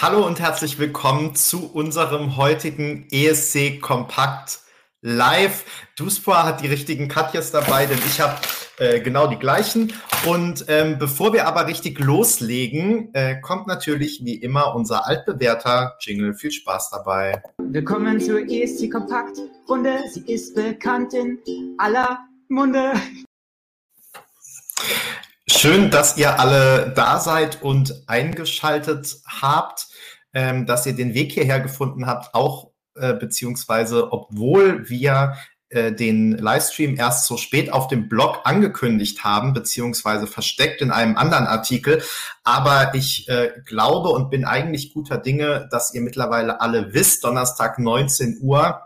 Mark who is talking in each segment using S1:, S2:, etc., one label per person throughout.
S1: Hallo und herzlich willkommen zu unserem heutigen ESC Kompakt Live. Duspra hat die richtigen Katjes dabei, denn ich habe äh, genau die gleichen. Und ähm, bevor wir aber richtig loslegen, äh, kommt natürlich wie immer unser altbewährter Jingle. Viel Spaß dabei.
S2: Willkommen zur ESC Kompakt Runde. Sie ist bekannt in aller Munde.
S1: Schön, dass ihr alle da seid und eingeschaltet habt, ähm, dass ihr den Weg hierher gefunden habt, auch äh, beziehungsweise obwohl wir äh, den Livestream erst so spät auf dem Blog angekündigt haben, beziehungsweise versteckt in einem anderen Artikel. Aber ich äh, glaube und bin eigentlich guter Dinge, dass ihr mittlerweile alle wisst, Donnerstag 19 Uhr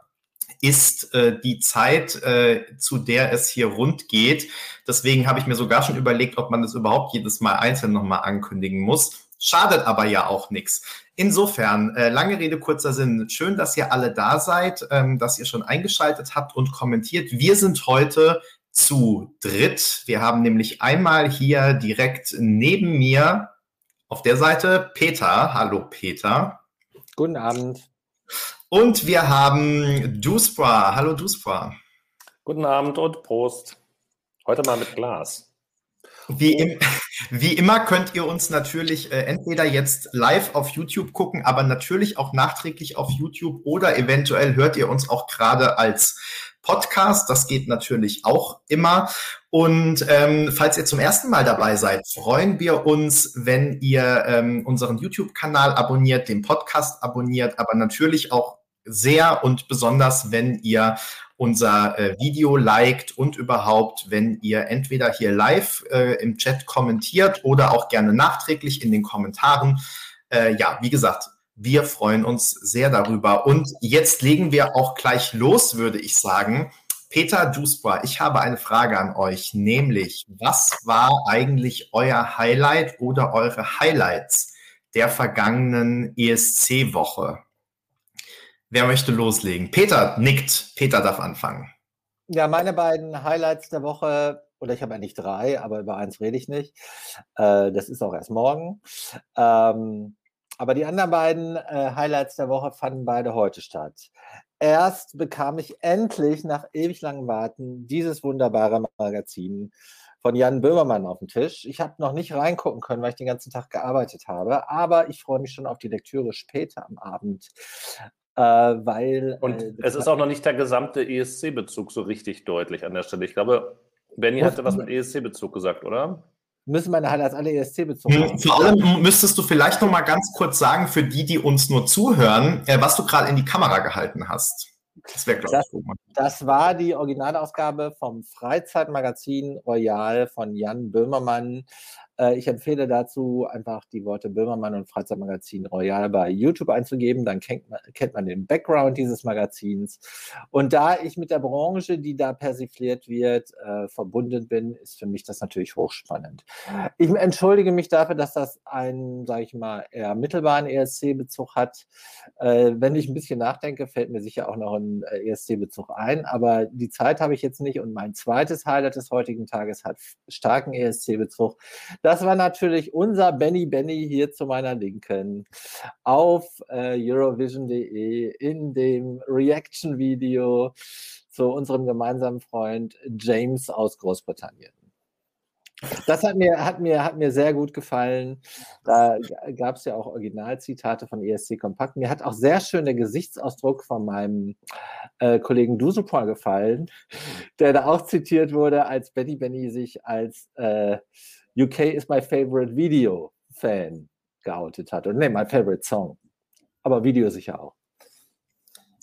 S1: ist äh, die Zeit, äh, zu der es hier rund geht. Deswegen habe ich mir sogar schon überlegt, ob man das überhaupt jedes Mal einzeln nochmal ankündigen muss. Schadet aber ja auch nichts. Insofern, äh, lange Rede, kurzer Sinn. Schön, dass ihr alle da seid, ähm, dass ihr schon eingeschaltet habt und kommentiert. Wir sind heute zu dritt. Wir haben nämlich einmal hier direkt neben mir auf der Seite Peter. Hallo Peter.
S3: Guten Abend.
S1: Und wir haben Duspra. Hallo Duspra.
S4: Guten Abend und Prost. Heute mal mit Glas.
S1: Wie, im, wie immer könnt ihr uns natürlich äh, entweder jetzt live auf YouTube gucken, aber natürlich auch nachträglich auf YouTube oder eventuell hört ihr uns auch gerade als Podcast. Das geht natürlich auch immer. Und ähm, falls ihr zum ersten Mal dabei seid, freuen wir uns, wenn ihr ähm, unseren YouTube-Kanal abonniert, den Podcast abonniert, aber natürlich auch sehr und besonders, wenn ihr unser äh, Video liked und überhaupt, wenn ihr entweder hier live äh, im Chat kommentiert oder auch gerne nachträglich in den Kommentaren. Äh, ja, wie gesagt, wir freuen uns sehr darüber. Und jetzt legen wir auch gleich los, würde ich sagen. Peter Dusbra, ich habe eine Frage an euch, nämlich, was war eigentlich euer Highlight oder eure Highlights der vergangenen ESC-Woche? Wer möchte loslegen? Peter nickt. Peter darf anfangen.
S3: Ja, meine beiden Highlights der Woche, oder ich habe eigentlich drei, aber über eins rede ich nicht. Äh, das ist auch erst morgen. Ähm, aber die anderen beiden äh, Highlights der Woche fanden beide heute statt. Erst bekam ich endlich nach ewig langem Warten dieses wunderbare Magazin von Jan Böhmermann auf den Tisch. Ich habe noch nicht reingucken können, weil ich den ganzen Tag gearbeitet habe, aber ich freue mich schon auf die Lektüre später am Abend.
S4: Äh, weil. Und äh, es ist auch noch nicht der gesamte ESC-Bezug so richtig deutlich an der Stelle. Ich glaube, Benny hatte was mit ESC-Bezug gesagt, oder?
S3: Müssen meine Highlights alle ESC-Bezug haben?
S1: Vor allem müsstest du vielleicht noch mal ganz kurz sagen, für die, die uns nur zuhören, äh, was du gerade in die Kamera gehalten hast.
S3: Das wäre, glaube ich, das, das war die Originalausgabe vom Freizeitmagazin Royal von Jan Böhmermann. Äh, ich empfehle dazu einfach die Worte Böhmermann und Freizeitmagazin Royal bei YouTube einzugeben. Dann kennt man, kennt man den Background dieses Magazins. Und da ich mit der Branche, die da persifliert wird, äh, verbunden bin, ist für mich das natürlich hochspannend. Ich entschuldige mich dafür, dass das einen, sage ich mal, eher mittelbaren ESC-Bezug hat. Äh, wenn ich ein bisschen nachdenke, fällt mir sicher auch noch ein äh, ESC-Bezug ein. Aber die Zeit habe ich jetzt nicht. Und mein zweites Highlight des heutigen Tages hat starken ESC-Bezug. Das war natürlich unser Benny Benny hier zu meiner Linken auf äh, Eurovision.de in dem Reaction-Video zu unserem gemeinsamen Freund James aus Großbritannien. Das hat mir, hat, mir, hat mir sehr gut gefallen. Da gab es ja auch Originalzitate von ESC Kompakt. Mir hat auch sehr schön der Gesichtsausdruck von meinem äh, Kollegen Dusupon gefallen, der da auch zitiert wurde, als Benny Benny sich als äh, UK is my favorite Video Fan geoutet hat. Und nee, my favorite Song. Aber Video sicher auch.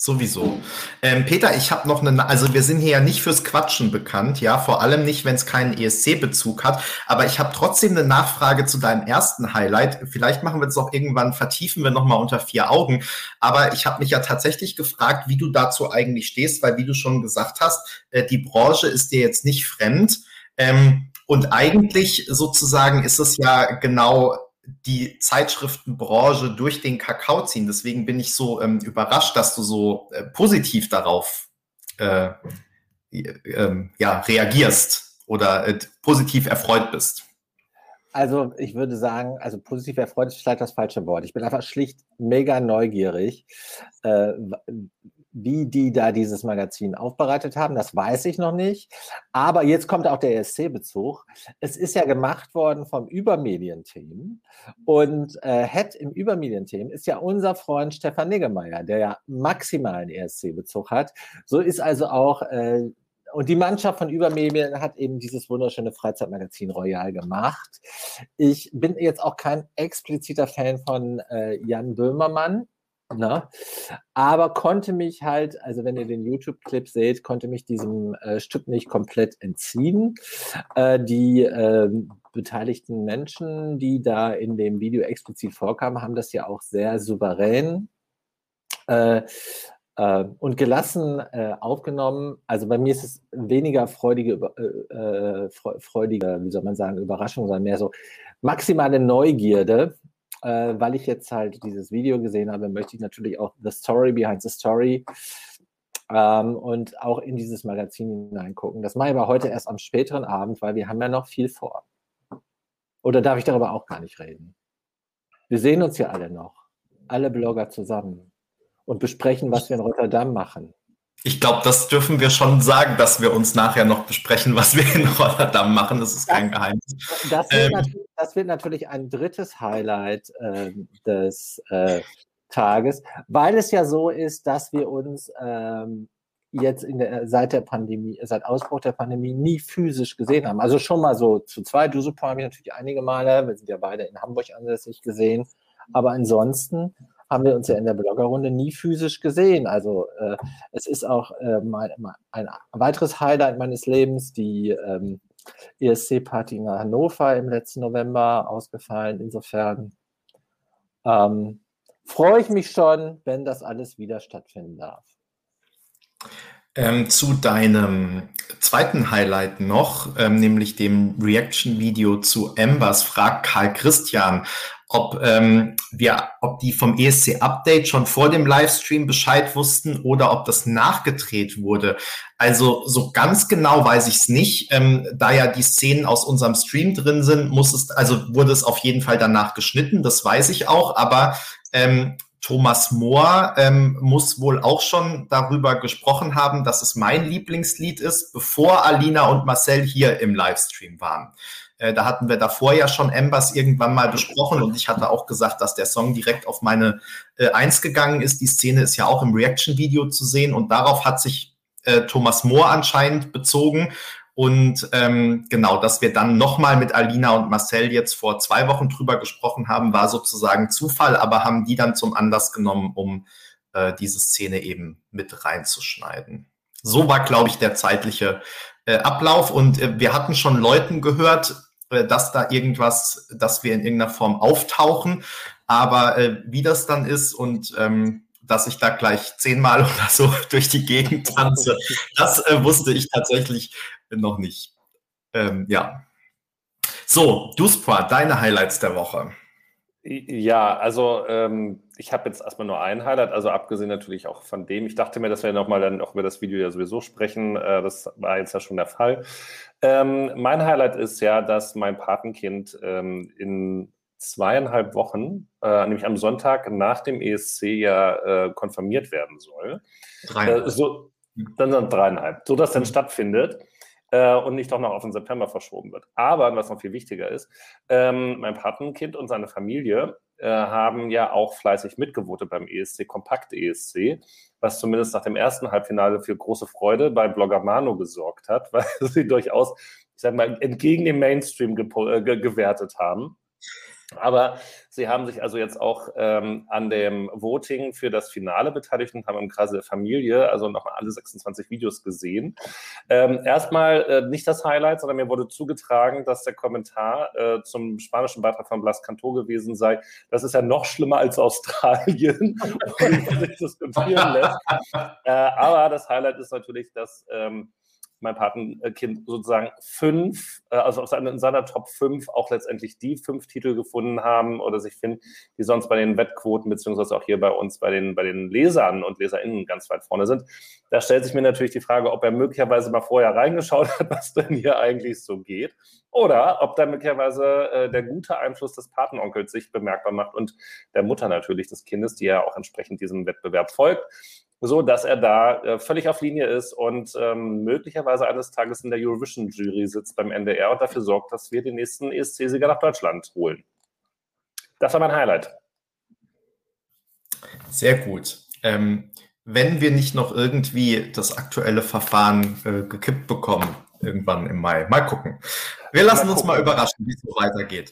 S1: Sowieso. Ähm, Peter, ich habe noch eine, also wir sind hier ja nicht fürs Quatschen bekannt, ja, vor allem nicht, wenn es keinen ESC-Bezug hat, aber ich habe trotzdem eine Nachfrage zu deinem ersten Highlight. Vielleicht machen wir das auch irgendwann, vertiefen wir nochmal unter vier Augen, aber ich habe mich ja tatsächlich gefragt, wie du dazu eigentlich stehst, weil wie du schon gesagt hast, äh, die Branche ist dir jetzt nicht fremd. Ähm, und eigentlich sozusagen ist es ja genau die Zeitschriftenbranche durch den Kakao ziehen. Deswegen bin ich so ähm, überrascht, dass du so äh, positiv darauf äh, äh, ja, reagierst oder äh, positiv erfreut bist.
S3: also ich würde sagen, also positiv erfreut ist vielleicht das falsche Wort. Ich bin einfach schlicht mega neugierig, äh, wie die da dieses Magazin aufbereitet haben. Das weiß ich noch nicht. Aber jetzt kommt auch der ESC-Bezug. Es ist ja gemacht worden vom Übermedienteam. Und äh, Head im Übermedienteam ist ja unser Freund Stefan Niggemeier, der ja maximalen ESC-Bezug hat. So ist also auch äh, und die Mannschaft von Übermedien hat eben dieses wunderschöne Freizeitmagazin Royal gemacht. Ich bin jetzt auch kein expliziter Fan von äh, Jan Böhmermann. Ne? Aber konnte mich halt, also wenn ihr den YouTube-Clip seht, konnte mich diesem äh, Stück nicht komplett entziehen. Äh, die äh, beteiligten Menschen, die da in dem Video explizit vorkamen, haben das ja auch sehr souverän äh, äh, und gelassen äh, aufgenommen. Also bei mir ist es weniger freudige, freudige, wie soll man sagen, Überraschung, sondern mehr so maximale Neugierde. Äh, weil ich jetzt halt dieses Video gesehen habe, möchte ich natürlich auch the story behind the story ähm, und auch in dieses Magazin hineingucken. Das mache ich aber heute erst am späteren Abend, weil wir haben ja noch viel vor. Oder darf ich darüber auch gar nicht reden? Wir sehen uns ja alle noch, alle Blogger zusammen und besprechen, was wir in Rotterdam machen.
S1: Ich glaube, das dürfen wir schon sagen, dass wir uns nachher noch besprechen, was wir in Rotterdam machen. Das ist kein Geheimnis.
S3: Das wird, ähm, natürlich, das wird natürlich, ein drittes Highlight äh, des äh, Tages, weil es ja so ist, dass wir uns ähm, jetzt der, seit der Pandemie, seit Ausbruch der Pandemie nie physisch gesehen haben. Also schon mal so zu zweit. Du super haben wir natürlich einige Male. Wir sind ja beide in Hamburg ansässig gesehen. Aber ansonsten haben wir uns ja in der Bloggerrunde nie physisch gesehen. Also äh, es ist auch äh, mein, ein weiteres Highlight meines Lebens, die ähm, ESC-Party in Hannover im letzten November ausgefallen. Insofern ähm, freue ich mich schon, wenn das alles wieder stattfinden darf.
S1: Ähm, zu deinem zweiten Highlight noch, ähm, nämlich dem Reaction-Video zu Embers, fragt Karl Christian, ob ähm, wir, ob die vom ESC Update schon vor dem Livestream Bescheid wussten oder ob das nachgedreht wurde. Also so ganz genau weiß ich es nicht. Ähm, da ja die Szenen aus unserem Stream drin sind, muss es, also wurde es auf jeden Fall danach geschnitten, das weiß ich auch, aber ähm, Thomas Mohr ähm, muss wohl auch schon darüber gesprochen haben, dass es mein Lieblingslied ist, bevor Alina und Marcel hier im Livestream waren. Äh, da hatten wir davor ja schon Embers irgendwann mal besprochen und ich hatte auch gesagt, dass der Song direkt auf meine äh, Eins gegangen ist. Die Szene ist ja auch im Reaction-Video zu sehen und darauf hat sich äh, Thomas Mohr anscheinend bezogen. Und ähm, genau, dass wir dann nochmal mit Alina und Marcel jetzt vor zwei Wochen drüber gesprochen haben, war sozusagen Zufall, aber haben die dann zum Anlass genommen, um äh, diese Szene eben mit reinzuschneiden. So war, glaube ich, der zeitliche äh, Ablauf. Und äh, wir hatten schon Leuten gehört, äh, dass da irgendwas, dass wir in irgendeiner Form auftauchen. Aber äh, wie das dann ist und ähm, dass ich da gleich zehnmal oder so durch die Gegend tanze, das äh, wusste ich tatsächlich noch nicht. Ähm, ja. So, Duspra, deine Highlights der Woche.
S4: Ja, also ähm, ich habe jetzt erstmal nur ein Highlight, also abgesehen natürlich auch von dem. Ich dachte mir, dass wir nochmal dann auch über das Video ja sowieso sprechen. Äh, das war jetzt ja schon der Fall. Ähm, mein Highlight ist ja, dass mein Patenkind ähm, in zweieinhalb Wochen, äh, nämlich am Sonntag nach dem ESC ja äh, konfirmiert werden soll. Dreieinhalb. Äh, so, dann sind dreieinhalb, so dass dann mhm. stattfindet äh, und nicht doch noch auf den September verschoben wird. Aber was noch viel wichtiger ist, ähm, mein Patenkind und seine Familie äh, haben ja auch fleißig mitgevotet beim ESC, Kompakt ESC, was zumindest nach dem ersten Halbfinale für große Freude bei Blogger Mano gesorgt hat, weil sie durchaus, ich sag mal, entgegen dem Mainstream ge ge gewertet haben. Aber sie haben sich also jetzt auch ähm, an dem Voting für das Finale beteiligt und haben im Kreise der Familie also nochmal alle 26 Videos gesehen. Ähm, erstmal äh, nicht das Highlight, sondern mir wurde zugetragen, dass der Kommentar äh, zum spanischen Beitrag von Blas Canto gewesen sei, das ist ja noch schlimmer als Australien, und sich diskutieren lässt. Äh, aber das Highlight ist natürlich, dass ähm, mein Patenkind sozusagen fünf, äh, also in seiner Top 5 auch letztendlich die fünf Titel gefunden haben oder sich finden, die sonst bei den Wettquoten beziehungsweise auch hier bei uns bei den, bei den Lesern und LeserInnen ganz weit vorne sind. Da stellt sich mir natürlich die Frage, ob er möglicherweise mal vorher reingeschaut hat, was denn hier eigentlich so geht. Oder ob da möglicherweise äh, der gute Einfluss des Patenonkels sich bemerkbar macht und der Mutter natürlich des Kindes, die ja auch entsprechend diesem Wettbewerb folgt so dass er da äh, völlig auf Linie ist und ähm, möglicherweise eines Tages in der Eurovision-Jury sitzt beim NDR und dafür sorgt, dass wir den nächsten ESC-Sieger nach Deutschland holen. Das war mein Highlight.
S1: Sehr gut. Ähm, wenn wir nicht noch irgendwie das aktuelle Verfahren äh, gekippt bekommen, irgendwann im Mai. Mal gucken. Wir lassen mal uns mal überraschen, wie es so weitergeht.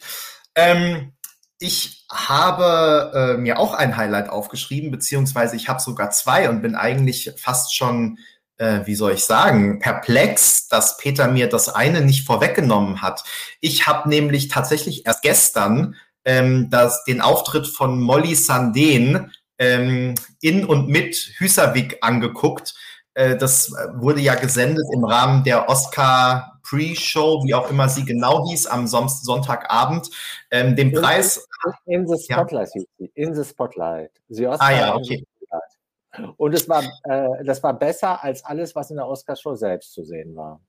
S1: Ähm, ich habe äh, mir auch ein Highlight aufgeschrieben, beziehungsweise ich habe sogar zwei und bin eigentlich fast schon, äh, wie soll ich sagen, perplex, dass Peter mir das eine nicht vorweggenommen hat. Ich habe nämlich tatsächlich erst gestern ähm, das, den Auftritt von Molly Sandén ähm, in und mit Hüsavik angeguckt. Äh, das wurde ja gesendet im Rahmen der Oscar Pre-Show, wie auch immer sie genau hieß, am Sonntagabend. Ähm, den in, Preis.
S3: In the Spotlight ja. In the Spotlight.
S1: The Oscar ah ja, okay.
S3: Und es war, äh, das war besser als alles, was in der Oscar-Show selbst zu sehen war.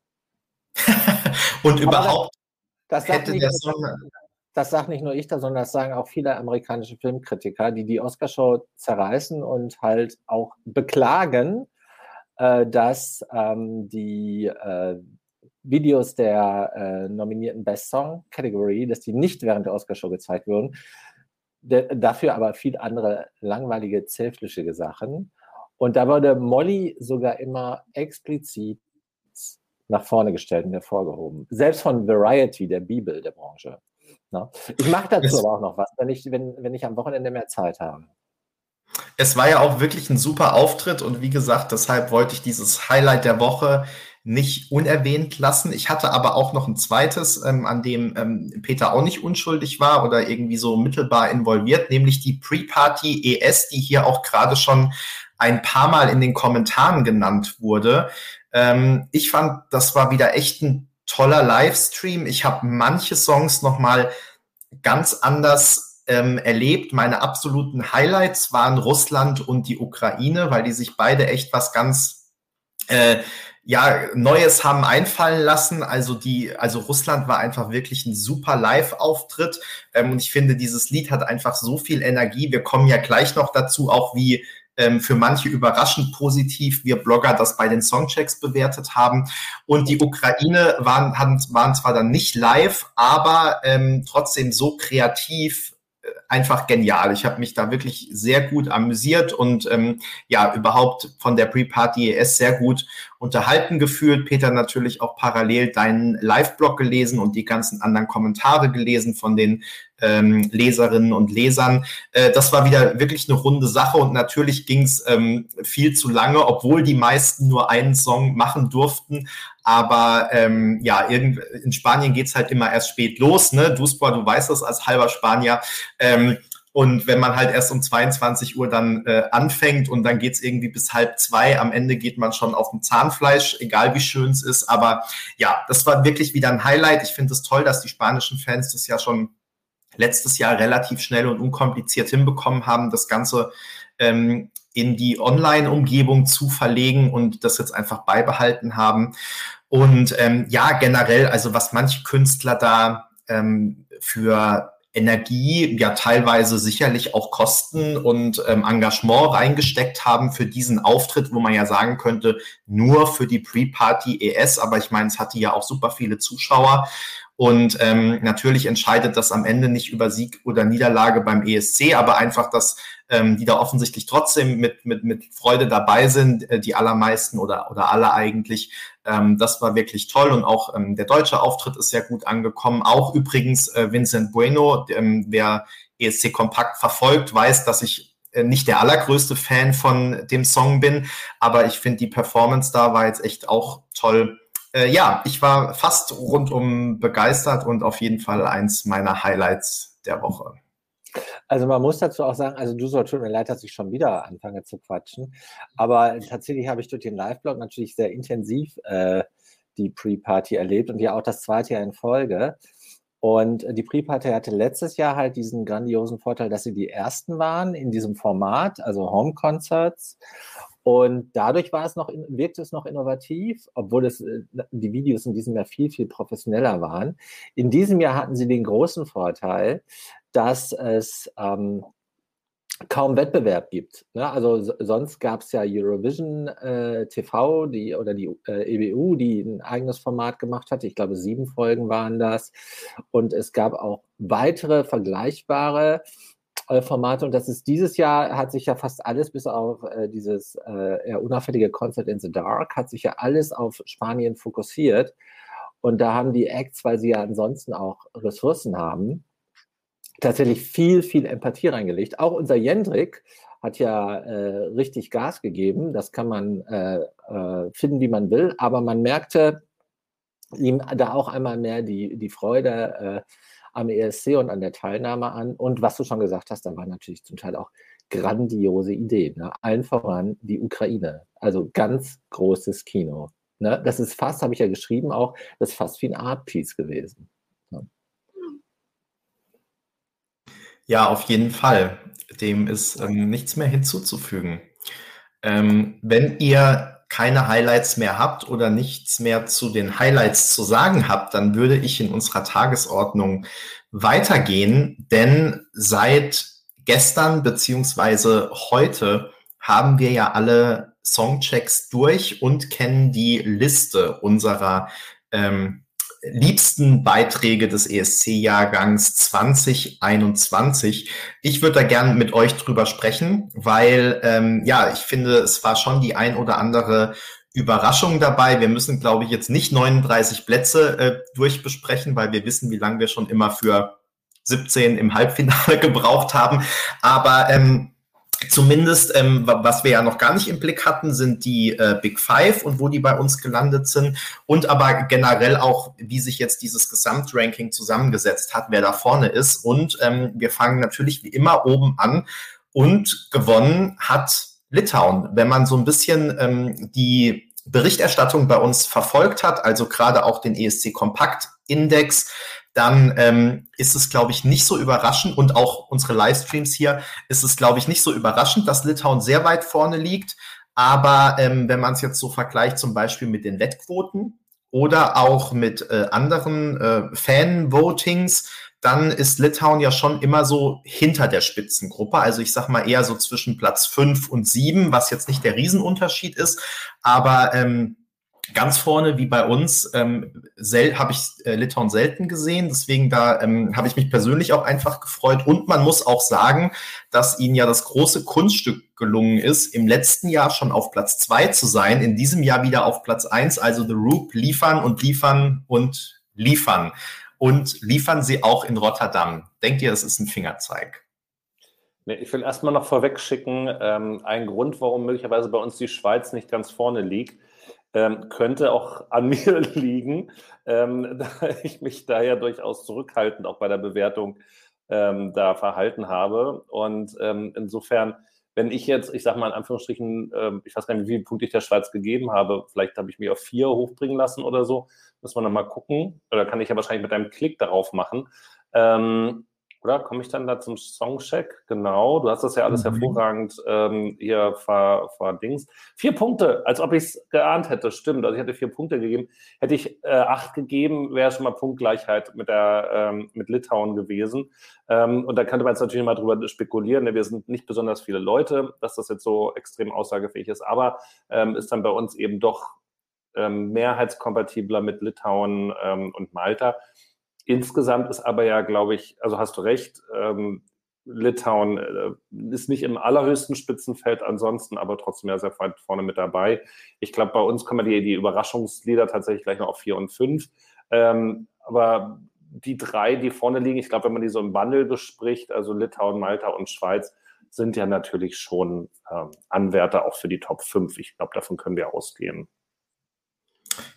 S1: Und Aber überhaupt
S3: das, das hätte der Song. Das sagt nicht nur ich da, sondern das sagen auch viele amerikanische Filmkritiker, die die Oscar-Show zerreißen und halt auch beklagen, äh, dass ähm, die äh, Videos der äh, nominierten Best Song Category, dass die nicht während der Oscarshow gezeigt wurden. De dafür aber viel andere langweilige, zähflische Sachen. Und da wurde Molly sogar immer explizit nach vorne gestellt und hervorgehoben. Selbst von Variety, der Bibel der Branche. Na? Ich mache dazu es aber auch noch was, wenn ich, wenn, wenn ich am Wochenende mehr Zeit habe.
S1: Es war ja auch wirklich ein super Auftritt und wie gesagt, deshalb wollte ich dieses Highlight der Woche nicht unerwähnt lassen. Ich hatte aber auch noch ein zweites, ähm, an dem ähm, Peter auch nicht unschuldig war oder irgendwie so mittelbar involviert, nämlich die Pre-Party ES, die hier auch gerade schon ein paar Mal in den Kommentaren genannt wurde. Ähm, ich fand, das war wieder echt ein toller Livestream. Ich habe manche Songs noch mal ganz anders ähm, erlebt. Meine absoluten Highlights waren Russland und die Ukraine, weil die sich beide echt was ganz äh, ja, Neues haben einfallen lassen. Also die, also Russland war einfach wirklich ein super Live-Auftritt. Ähm, und ich finde, dieses Lied hat einfach so viel Energie. Wir kommen ja gleich noch dazu, auch wie ähm, für manche überraschend positiv wir Blogger das bei den Songchecks bewertet haben. Und die Ukraine waren, waren zwar dann nicht live, aber ähm, trotzdem so kreativ, einfach genial. Ich habe mich da wirklich sehr gut amüsiert und ähm, ja, überhaupt von der Pre-Party ES sehr gut unterhalten gefühlt. Peter natürlich auch parallel deinen Live-Blog gelesen und die ganzen anderen Kommentare gelesen von den ähm, Leserinnen und Lesern. Äh, das war wieder wirklich eine runde Sache und natürlich ging es ähm, viel zu lange, obwohl die meisten nur einen Song machen durften. Aber ähm, ja, in Spanien geht's halt immer erst spät los. Ne? Duspor, du weißt das als halber Spanier. Ähm, und wenn man halt erst um 22 Uhr dann äh, anfängt und dann geht's irgendwie bis halb zwei, am Ende geht man schon auf dem Zahnfleisch, egal wie schön es ist. Aber ja, das war wirklich wieder ein Highlight. Ich finde es toll, dass die spanischen Fans das ja schon letztes Jahr relativ schnell und unkompliziert hinbekommen haben, das Ganze ähm, in die Online-Umgebung zu verlegen und das jetzt einfach beibehalten haben. Und ähm, ja, generell, also was manche Künstler da ähm, für Energie, ja teilweise sicherlich auch Kosten und ähm, Engagement reingesteckt haben für diesen Auftritt, wo man ja sagen könnte, nur für die Pre-Party ES, aber ich meine, es hatte ja auch super viele Zuschauer. Und ähm, natürlich entscheidet das am Ende nicht über Sieg oder Niederlage beim ESC, aber einfach, dass ähm, die da offensichtlich trotzdem mit, mit, mit Freude dabei sind, äh, die allermeisten oder, oder alle eigentlich. Ähm, das war wirklich toll und auch ähm, der deutsche Auftritt ist sehr gut angekommen. Auch übrigens äh, Vincent Bueno, ähm, wer ESC Kompakt verfolgt, weiß, dass ich äh, nicht der allergrößte Fan von dem Song bin, aber ich finde die Performance da war jetzt echt auch toll äh, ja, ich war fast rundum begeistert und auf jeden Fall eins meiner Highlights der Woche.
S3: Also man muss dazu auch sagen, also du soll tut mir leid, dass ich schon wieder anfange zu quatschen, aber tatsächlich habe ich durch den Live-Blog natürlich sehr intensiv äh, die Pre-Party erlebt und ja auch das zweite Jahr in Folge. Und die Pre-Party hatte letztes Jahr halt diesen grandiosen Vorteil, dass sie die ersten waren in diesem Format, also Home Concerts. Und dadurch war es noch, wirkte es noch innovativ, obwohl es, äh, die Videos in diesem Jahr viel, viel professioneller waren. In diesem Jahr hatten sie den großen Vorteil, dass es ähm, kaum Wettbewerb gibt. Ne? Also so, sonst gab es ja Eurovision äh, TV die, oder die äh, EBU, die ein eigenes Format gemacht hatte. Ich glaube, sieben Folgen waren das. Und es gab auch weitere vergleichbare äh, Formate. Und das ist dieses Jahr, hat sich ja fast alles, bis auf äh, dieses äh, unauffällige Concert in the Dark, hat sich ja alles auf Spanien fokussiert. Und da haben die Acts, weil sie ja ansonsten auch Ressourcen haben, tatsächlich viel, viel Empathie reingelegt. Auch unser Jendrik hat ja äh, richtig Gas gegeben. Das kann man äh, äh, finden, wie man will. Aber man merkte ihm da auch einmal mehr die, die Freude äh, am ESC und an der Teilnahme an. Und was du schon gesagt hast, da waren natürlich zum Teil auch grandiose Ideen. Ne? Allen voran die Ukraine. Also ganz großes Kino. Ne? Das ist fast, habe ich ja geschrieben auch, das ist fast wie ein Art Piece gewesen.
S1: Ja, auf jeden Fall. Dem ist ähm, nichts mehr hinzuzufügen. Ähm, wenn ihr keine Highlights mehr habt oder nichts mehr zu den Highlights zu sagen habt, dann würde ich in unserer Tagesordnung weitergehen, denn seit gestern beziehungsweise heute haben wir ja alle Songchecks durch und kennen die Liste unserer ähm, liebsten Beiträge des ESC-Jahrgangs 2021. Ich würde da gern mit euch drüber sprechen, weil ähm, ja, ich finde, es war schon die ein oder andere Überraschung dabei. Wir müssen, glaube ich, jetzt nicht 39 Plätze äh, durchbesprechen, weil wir wissen, wie lange wir schon immer für 17 im Halbfinale gebraucht haben. Aber ähm, Zumindest, ähm, was wir ja noch gar nicht im Blick hatten, sind die äh, Big Five und wo die bei uns gelandet sind. Und aber generell auch, wie sich jetzt dieses Gesamtranking zusammengesetzt hat, wer da vorne ist. Und ähm, wir fangen natürlich wie immer oben an. Und gewonnen hat Litauen. Wenn man so ein bisschen ähm, die Berichterstattung bei uns verfolgt hat, also gerade auch den ESC Kompakt Index, dann ähm, ist es, glaube ich, nicht so überraschend und auch unsere Livestreams hier ist es, glaube ich, nicht so überraschend, dass Litauen sehr weit vorne liegt. Aber ähm, wenn man es jetzt so vergleicht, zum Beispiel mit den Wettquoten oder auch mit äh, anderen äh, Fan-Votings, dann ist Litauen ja schon immer so hinter der Spitzengruppe. Also ich sag mal eher so zwischen Platz fünf und sieben, was jetzt nicht der Riesenunterschied ist. Aber ähm, ganz vorne wie bei uns ähm, habe ich äh, Litauen selten gesehen. Deswegen da ähm, habe ich mich persönlich auch einfach gefreut. Und man muss auch sagen, dass ihnen ja das große Kunststück gelungen ist, im letzten Jahr schon auf Platz zwei zu sein, in diesem Jahr wieder auf Platz eins. Also The Roop liefern und liefern und liefern. Und liefern sie auch in Rotterdam. Denkt ihr, das ist ein Fingerzeig?
S4: Ich will erstmal noch vorweg schicken, ähm, ein Grund, warum möglicherweise bei uns die Schweiz nicht ganz vorne liegt ähm, könnte auch an mir liegen, ähm, da ich mich da ja durchaus zurückhaltend auch bei der Bewertung ähm, da verhalten habe. Und ähm, insofern, wenn ich jetzt, ich sage mal in Anführungsstrichen, ähm, ich weiß gar nicht, wie viele Punkte ich der Schweiz gegeben habe, vielleicht habe ich mir auf vier hochbringen lassen oder so, muss man nochmal gucken. Oder kann ich ja wahrscheinlich mit einem Klick darauf machen. Oder komme ich dann da zum Songcheck? Genau, du hast das ja alles mhm. hervorragend ähm, hier verdingst. Vier Punkte, als ob ich es geahnt hätte, stimmt. Also ich hätte vier Punkte gegeben. Hätte ich äh, acht gegeben, wäre schon mal Punktgleichheit mit, der, ähm, mit Litauen gewesen. Ähm, und da könnte man jetzt natürlich mal drüber spekulieren. Ne? Wir sind nicht besonders viele Leute, dass das jetzt so extrem aussagefähig ist, aber ähm, ist dann bei uns eben doch ähm, mehrheitskompatibler mit Litauen ähm, und Malta. Insgesamt ist aber ja, glaube ich, also hast du recht, ähm, Litauen äh, ist nicht im allerhöchsten Spitzenfeld ansonsten, aber trotzdem ja sehr weit vorne mit dabei. Ich glaube, bei uns kommen die, die Überraschungslieder tatsächlich gleich noch auf vier und fünf. Ähm, aber die drei, die vorne liegen, ich glaube, wenn man die so im Bundle bespricht, also Litauen, Malta und Schweiz, sind ja natürlich schon ähm, Anwärter auch für die Top 5. Ich glaube, davon können wir ausgehen.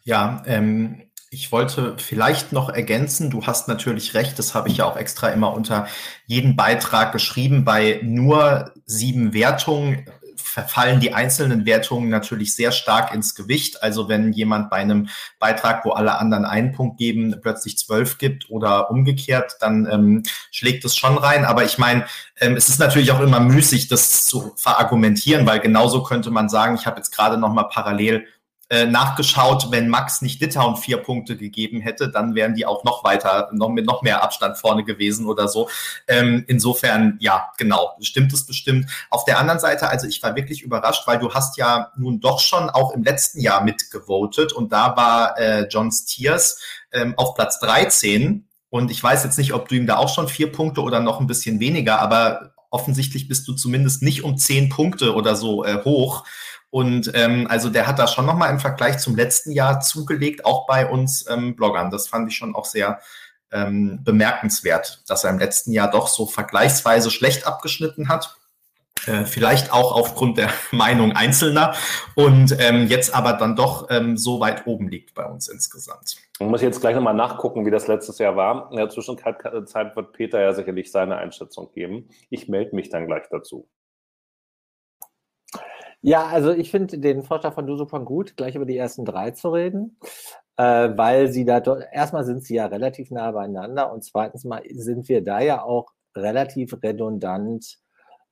S1: Ja, ähm, ich wollte vielleicht noch ergänzen, du hast natürlich recht, das habe ich ja auch extra immer unter jeden Beitrag geschrieben, bei nur sieben Wertungen verfallen die einzelnen Wertungen natürlich sehr stark ins Gewicht. Also wenn jemand bei einem Beitrag, wo alle anderen einen Punkt geben, plötzlich zwölf gibt oder umgekehrt, dann ähm, schlägt es schon rein. Aber ich meine, ähm, es ist natürlich auch immer müßig, das zu verargumentieren, weil genauso könnte man sagen, ich habe jetzt gerade noch mal parallel äh, nachgeschaut, wenn Max nicht Litauen vier Punkte gegeben hätte, dann wären die auch noch weiter, noch mit noch mehr Abstand vorne gewesen oder so. Ähm, insofern, ja, genau, stimmt es bestimmt. Auf der anderen Seite, also ich war wirklich überrascht, weil du hast ja nun doch schon auch im letzten Jahr mitgevotet und da war äh, John Stiers ähm, auf Platz 13 und ich weiß jetzt nicht, ob du ihm da auch schon vier Punkte oder noch ein bisschen weniger, aber offensichtlich bist du zumindest nicht um zehn Punkte oder so äh, hoch. Und ähm, also der hat da schon nochmal im Vergleich zum letzten Jahr zugelegt, auch bei uns ähm, Bloggern. Das fand ich schon auch sehr ähm, bemerkenswert, dass er im letzten Jahr doch so vergleichsweise schlecht abgeschnitten hat. Äh, vielleicht auch aufgrund der Meinung Einzelner und ähm, jetzt aber dann doch ähm, so weit oben liegt bei uns insgesamt.
S4: Ich muss jetzt gleich nochmal nachgucken, wie das letztes Jahr war. In der Zwischenzeit wird Peter ja sicherlich seine Einschätzung geben. Ich melde mich dann gleich dazu.
S3: Ja, also ich finde den Vorschlag von Dusupan gut, gleich über die ersten drei zu reden, äh, weil sie da erstmal sind sie ja relativ nah beieinander und zweitens mal sind wir da ja auch relativ redundant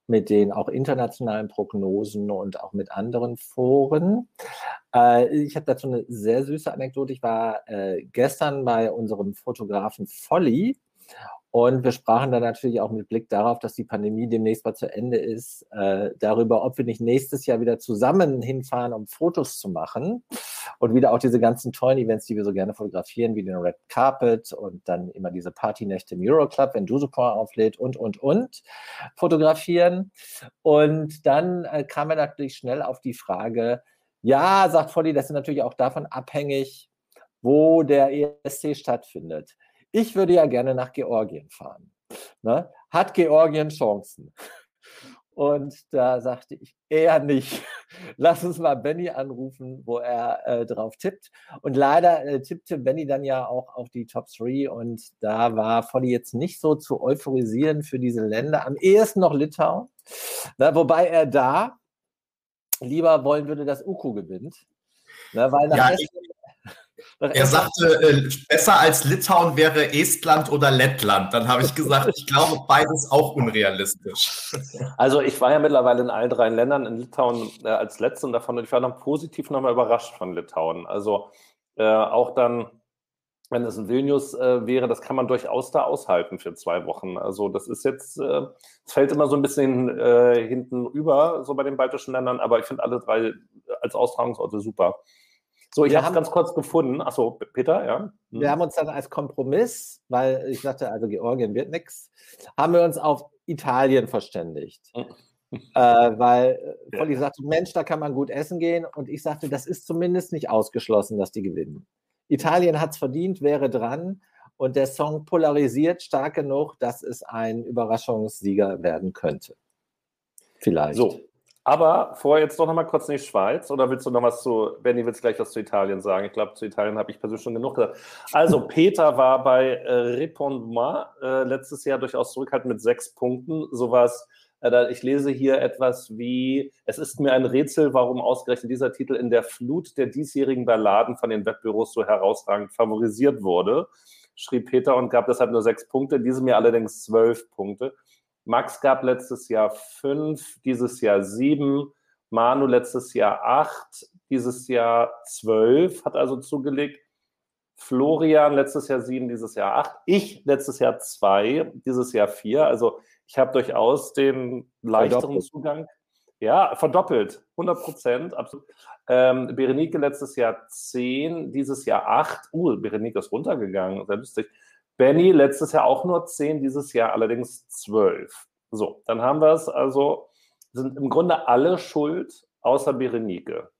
S3: mit den auch internationalen Prognosen und auch mit anderen Foren. Äh, ich habe dazu eine sehr süße Anekdote. Ich war äh, gestern bei unserem Fotografen Folly und wir sprachen dann natürlich auch mit Blick darauf, dass die Pandemie demnächst mal zu Ende ist, äh, darüber, ob wir nicht nächstes Jahr wieder zusammen hinfahren, um Fotos zu machen und wieder auch diese ganzen tollen Events, die wir so gerne fotografieren, wie den Red Carpet und dann immer diese Partynächte im Euroclub, wenn Dusupor auflädt und, und, und fotografieren. Und dann äh, kam er natürlich schnell auf die Frage, ja, sagt Volli, das ist natürlich auch davon abhängig, wo der ESC stattfindet ich würde ja gerne nach Georgien fahren. Ne? Hat Georgien Chancen? Und da sagte ich, eher nicht. Lass uns mal Benny anrufen, wo er äh, drauf tippt. Und leider äh, tippte Benny dann ja auch auf die Top 3 und da war Volli jetzt nicht so zu euphorisieren für diese Länder. Am ehesten noch Litauen, Na, wobei er da lieber wollen würde, dass Uku gewinnt.
S1: Na, weil nach ja, Estland, er sagte, äh, besser als Litauen wäre Estland oder Lettland. Dann habe ich gesagt, ich glaube, beides auch unrealistisch.
S4: Also ich war ja mittlerweile in allen drei Ländern, in Litauen äh, als letzten davon und ich war dann positiv nochmal überrascht von Litauen. Also äh, auch dann, wenn es in Vilnius äh, wäre, das kann man durchaus da aushalten für zwei Wochen. Also das ist jetzt, äh, es fällt immer so ein bisschen äh, hinten über, so bei den baltischen Ländern, aber ich finde alle drei als Austragungsorte super. So, ich habe es ganz kurz gefunden. Achso, Peter, ja. Hm.
S3: Wir haben uns dann als Kompromiss, weil ich sagte, also Georgien wird nichts, haben wir uns auf Italien verständigt. Hm. äh, weil äh, Volli ja. sagte, Mensch, da kann man gut essen gehen. Und ich sagte, das ist zumindest nicht ausgeschlossen, dass die gewinnen. Italien hat es verdient, wäre dran. Und der Song polarisiert stark genug, dass es ein Überraschungssieger werden könnte.
S4: Vielleicht. So, aber vorher jetzt doch noch mal kurz in die Schweiz oder willst du noch was zu, Benny, willst gleich was zu Italien sagen? Ich glaube, zu Italien habe ich persönlich schon genug gesagt. Also, Peter war bei äh, Répondement äh, letztes Jahr durchaus zurückhaltend mit sechs Punkten. Sowas, äh, ich lese hier etwas wie, es ist mir ein Rätsel, warum ausgerechnet dieser Titel in der Flut der diesjährigen Balladen von den Wettbüros so herausragend favorisiert wurde, schrieb Peter und gab deshalb nur sechs Punkte, in diesem Jahr allerdings zwölf Punkte. Max gab letztes Jahr fünf, dieses Jahr sieben. Manu letztes Jahr acht, dieses Jahr zwölf, hat also zugelegt. Florian letztes Jahr sieben, dieses Jahr acht. Ich letztes Jahr zwei, dieses Jahr vier. Also ich habe durchaus den leichteren verdoppelt. Zugang. Ja, verdoppelt, 100 Prozent, absolut. Ähm, Berenike letztes Jahr zehn, dieses Jahr acht. Uh, Berenike ist runtergegangen, sehr lustig. Benny letztes Jahr auch nur 10, dieses Jahr allerdings 12. So, dann haben wir es also, sind im Grunde alle schuld, außer Berenike.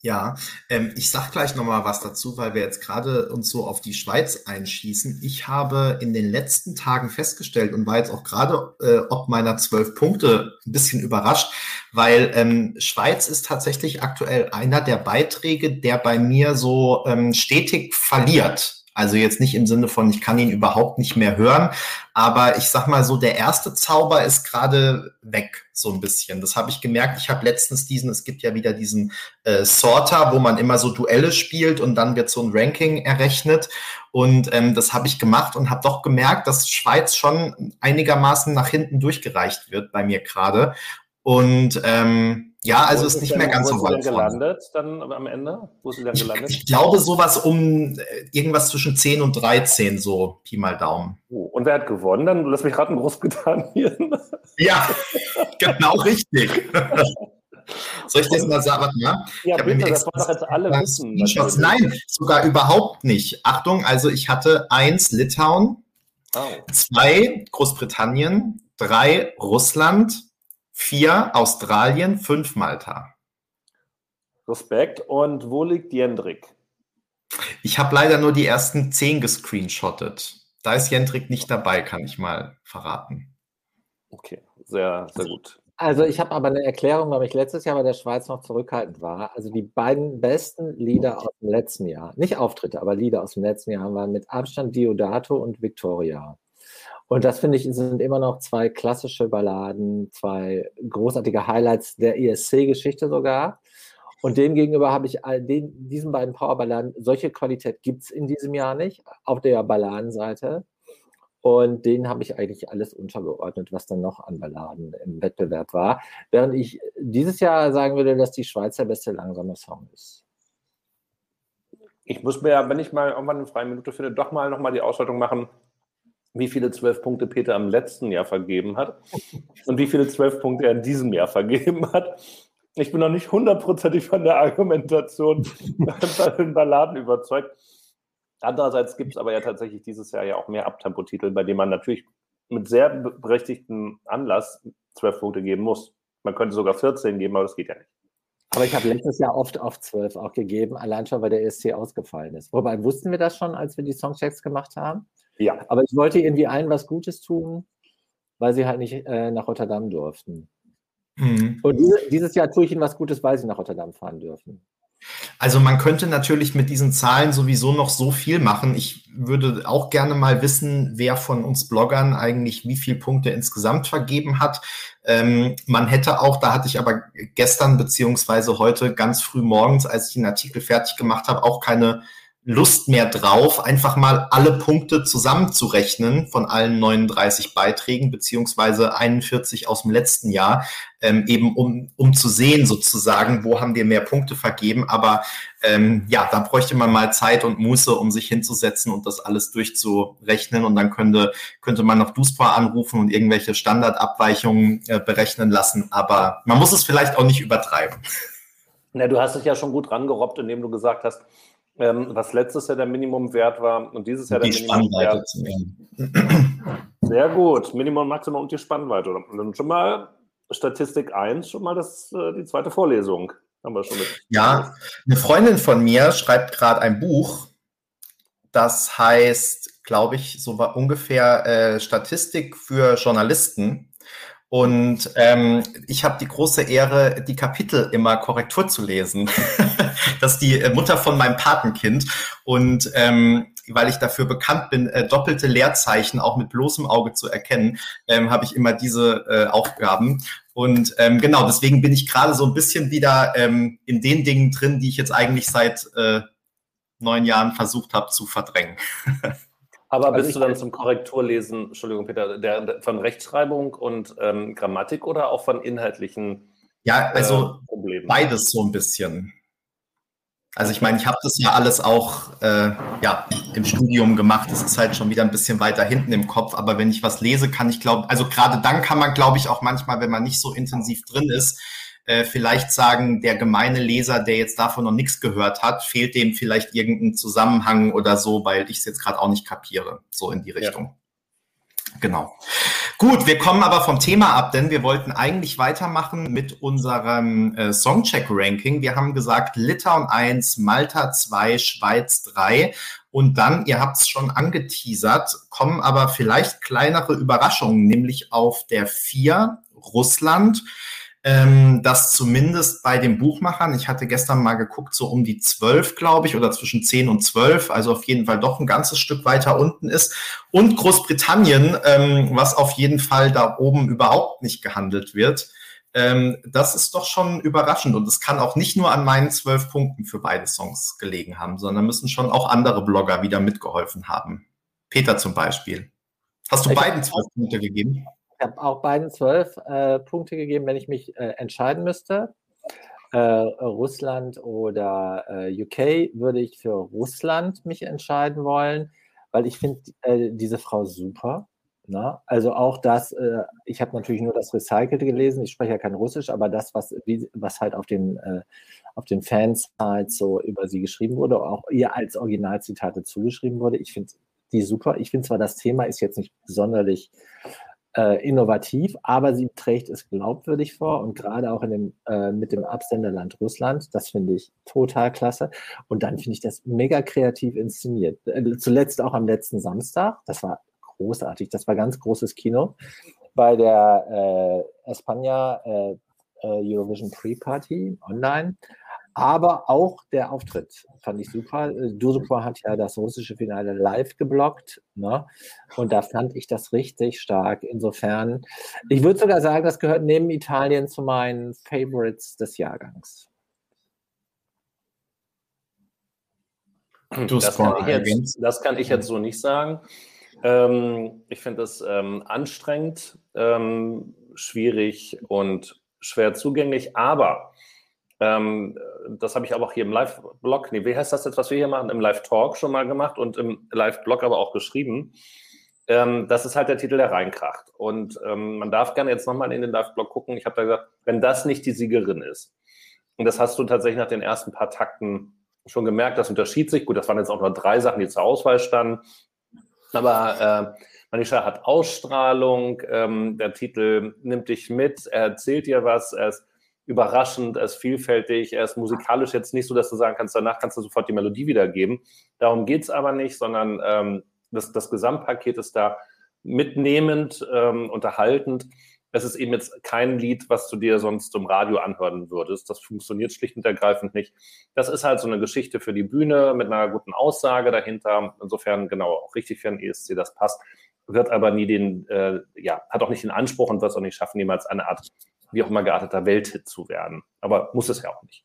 S1: Ja, ähm, ich sage gleich nochmal was dazu, weil wir jetzt gerade uns so auf die Schweiz einschießen. Ich habe in den letzten Tagen festgestellt und war jetzt auch gerade äh, ob meiner zwölf Punkte ein bisschen überrascht, weil ähm, Schweiz ist tatsächlich aktuell einer der Beiträge, der bei mir so ähm, stetig verliert. Also jetzt nicht im Sinne von, ich kann ihn überhaupt nicht mehr hören, aber ich sag mal so, der erste Zauber ist gerade weg, so ein bisschen. Das habe ich gemerkt. Ich habe letztens diesen, es gibt ja wieder diesen äh, Sorter, wo man immer so Duelle spielt und dann wird so ein Ranking errechnet. Und ähm, das habe ich gemacht und habe doch gemerkt, dass Schweiz schon einigermaßen nach hinten durchgereicht wird bei mir gerade. Und ähm, ja, also ist nicht mehr ganz so weit.
S4: Wo ist denn gelandet dann am Ende?
S1: Wo ist sie denn gelandet? Ich, ich glaube sowas um äh, irgendwas zwischen 10 und 13, so Pi mal Daumen.
S4: Oh, und wer hat gewonnen? Dann lass mich gerade einen Großbritannien.
S1: Ja, genau richtig. Soll ich das mal sagen? Warte mal.
S4: Ja, bitte, das wollen doch jetzt alle wissen.
S1: Nein, sogar überhaupt nicht. Achtung, also ich hatte eins Litauen, oh. zwei Großbritannien, drei Russland, vier Australien, fünf Malta.
S4: Respekt. Und wo liegt Jendrik?
S1: Ich habe leider nur die ersten zehn gescreenshottet. Da ist Jendrik nicht dabei, kann ich mal verraten.
S4: Okay, sehr, sehr gut.
S3: Also ich habe aber eine Erklärung, warum ich letztes Jahr bei der Schweiz noch zurückhaltend war. Also die beiden besten Lieder aus dem letzten Jahr, nicht Auftritte, aber Lieder aus dem letzten Jahr waren mit Abstand Diodato und Victoria. Und das finde ich sind immer noch zwei klassische Balladen, zwei großartige Highlights der ESC-Geschichte sogar. Und demgegenüber habe ich all den, diesen beiden Powerballaden, solche Qualität gibt es in diesem Jahr nicht, auf der Balladenseite. Und denen habe ich eigentlich alles untergeordnet, was dann noch an Balladen im Wettbewerb war. Während ich dieses Jahr sagen würde, dass die Schweiz der beste langsame Song ist.
S4: Ich muss mir ja, wenn ich mal irgendwann eine freie Minute finde, doch mal nochmal die Auswertung machen, wie viele zwölf Punkte Peter im letzten Jahr vergeben hat und wie viele zwölf Punkte er in diesem Jahr vergeben hat. Ich bin noch nicht hundertprozentig von der Argumentation bei den Balladen überzeugt. Andererseits gibt es aber ja tatsächlich dieses Jahr ja auch mehr Abtempotitel, bei denen man natürlich mit sehr berechtigtem Anlass zwölf Punkte geben muss. Man könnte sogar 14 geben, aber das geht ja nicht.
S3: Aber ich habe letztes Jahr oft auf 12 auch gegeben, allein schon, weil der ESC ausgefallen ist. Wobei, wussten wir das schon, als wir die Songchecks gemacht haben? Ja. Aber ich wollte irgendwie allen was Gutes tun, weil sie halt nicht äh, nach Rotterdam durften. Mhm. Und diese, dieses Jahr tue ich ihnen was Gutes, weil sie nach Rotterdam fahren dürfen.
S1: Also man könnte natürlich mit diesen Zahlen sowieso noch so viel machen. Ich würde auch gerne mal wissen, wer von uns Bloggern eigentlich wie viele Punkte insgesamt vergeben hat. Ähm, man hätte auch, da hatte ich aber gestern beziehungsweise heute ganz früh morgens, als ich den Artikel fertig gemacht habe, auch keine Lust mehr drauf, einfach mal alle Punkte zusammenzurechnen von allen 39 Beiträgen, beziehungsweise 41 aus dem letzten Jahr, ähm, eben um, um zu sehen sozusagen, wo haben wir mehr Punkte vergeben. Aber ähm, ja, da bräuchte man mal Zeit und Muße, um sich hinzusetzen und das alles durchzurechnen. Und dann könnte, könnte man noch DUSPA anrufen und irgendwelche Standardabweichungen äh, berechnen lassen. Aber man muss es vielleicht auch nicht übertreiben.
S4: Na, du hast dich ja schon gut rangerobbt, indem du gesagt hast, ähm, was letztes Jahr der Minimumwert war und dieses Jahr
S1: die
S4: der
S1: Minimumwert.
S4: Sehr gut. Minimum, Maximum und die Spannweite. Und dann schon mal Statistik 1, schon mal das, äh, die zweite Vorlesung. Haben wir schon mit.
S1: Ja, eine Freundin von mir schreibt gerade ein Buch, das heißt, glaube ich, so war ungefähr äh, Statistik für Journalisten. Und ähm, ich habe die große Ehre, die Kapitel immer Korrektur zu lesen. das ist die äh, Mutter von meinem Patenkind. Und ähm, weil ich dafür bekannt bin, äh, doppelte Leerzeichen auch mit bloßem Auge zu erkennen, ähm, habe ich immer diese äh, Aufgaben. Und ähm, genau, deswegen bin ich gerade so ein bisschen wieder ähm, in den Dingen drin, die ich jetzt eigentlich seit äh, neun Jahren versucht habe zu verdrängen.
S4: Aber also bist du dann zum Korrekturlesen, Entschuldigung, Peter, der, der von Rechtschreibung und ähm, Grammatik oder auch von inhaltlichen
S1: Ja, also äh, Problemen? beides so ein bisschen. Also ich meine, ich habe das ja alles auch äh, ja, im Studium gemacht. Das ist halt schon wieder ein bisschen weiter hinten im Kopf. Aber wenn ich was lese, kann ich glaube, also gerade dann kann man, glaube ich, auch manchmal, wenn man nicht so intensiv drin ist, äh, vielleicht sagen, der gemeine Leser, der jetzt davon noch nichts gehört hat, fehlt dem vielleicht irgendein Zusammenhang oder so, weil ich es jetzt gerade auch nicht kapiere, so in die Richtung. Ja. Genau. Gut, wir kommen aber vom Thema ab, denn wir wollten eigentlich weitermachen mit unserem äh, Songcheck-Ranking. Wir haben gesagt, Litauen 1, Malta 2, Schweiz 3 und dann, ihr habt es schon angeteasert, kommen aber vielleicht kleinere Überraschungen, nämlich auf der 4 Russland ähm, dass zumindest bei den Buchmachern, ich hatte gestern mal geguckt, so um die zwölf, glaube ich, oder zwischen zehn und zwölf, also auf jeden Fall doch ein ganzes Stück weiter unten ist. Und Großbritannien, ähm, was auf jeden Fall da oben überhaupt nicht gehandelt wird. Ähm, das ist doch schon überraschend und es kann auch nicht nur an meinen zwölf Punkten für beide Songs gelegen haben, sondern müssen schon auch andere Blogger wieder mitgeholfen haben. Peter zum Beispiel. Hast du ich beiden zwölf Punkte gegeben?
S3: Ich habe auch beiden zwölf äh, Punkte gegeben, wenn ich mich äh, entscheiden müsste. Äh, Russland oder äh, UK würde ich für Russland mich entscheiden wollen, weil ich finde äh, diese Frau super. Ne? Also auch das, äh, ich habe natürlich nur das Recycelte gelesen, ich spreche ja kein Russisch, aber das, was, wie, was halt auf den, auf den Fans halt so über sie geschrieben wurde, auch ihr als Originalzitate zugeschrieben wurde, ich finde die super. Ich finde zwar, das Thema ist jetzt nicht sonderlich äh, innovativ, aber sie trägt es glaubwürdig vor und gerade auch in dem, äh, mit dem Absenderland Russland, das finde ich total klasse. Und dann finde ich das mega kreativ inszeniert. Äh, zuletzt auch am letzten Samstag, das war großartig. Das war ganz großes Kino bei der äh, España äh, äh, Eurovision Pre-Party online. Aber auch der Auftritt fand ich super. Dusupor hat ja das russische Finale live geblockt. Ne? Und da fand ich das richtig stark. Insofern, ich würde sogar sagen, das gehört neben Italien zu meinen Favorites des Jahrgangs.
S4: Das kann, jetzt, das kann, ich jetzt, so nicht sagen. Ähm, ich finde es ähm, anstrengend, ähm, schwierig und schwer zugänglich, aber ähm, das habe ich aber auch hier im Live-Blog, nee, wie heißt das jetzt, was wir hier machen, im Live-Talk schon mal gemacht und im Live-Blog aber auch geschrieben. Ähm, das ist halt der Titel, der reinkracht. Und ähm, man darf gerne jetzt nochmal in den Live-Blog gucken. Ich habe da gesagt, wenn das nicht die Siegerin ist, und das hast du tatsächlich nach den ersten paar Takten schon gemerkt, das unterschied sich. Gut, das waren jetzt auch nur drei Sachen, die zur Auswahl standen. Aber äh, Manisha hat Ausstrahlung, ähm, der Titel nimmt dich mit, er erzählt dir was, er ist überraschend, er ist vielfältig, er ist musikalisch jetzt nicht so, dass du sagen kannst, danach kannst du sofort die Melodie wiedergeben. Darum geht es aber nicht, sondern ähm, das, das Gesamtpaket ist da mitnehmend, ähm, unterhaltend es ist eben jetzt kein Lied, was du dir sonst im Radio anhören würdest. Das funktioniert schlicht und ergreifend nicht. Das ist halt so eine Geschichte für die Bühne mit einer guten Aussage dahinter. Insofern genau auch richtig für ein ESC, das passt. Wird aber nie den, äh, ja, hat auch nicht den Anspruch und wird es auch nicht schaffen, niemals eine Art, wie auch immer gearteter Welthit zu werden. Aber muss es ja auch nicht.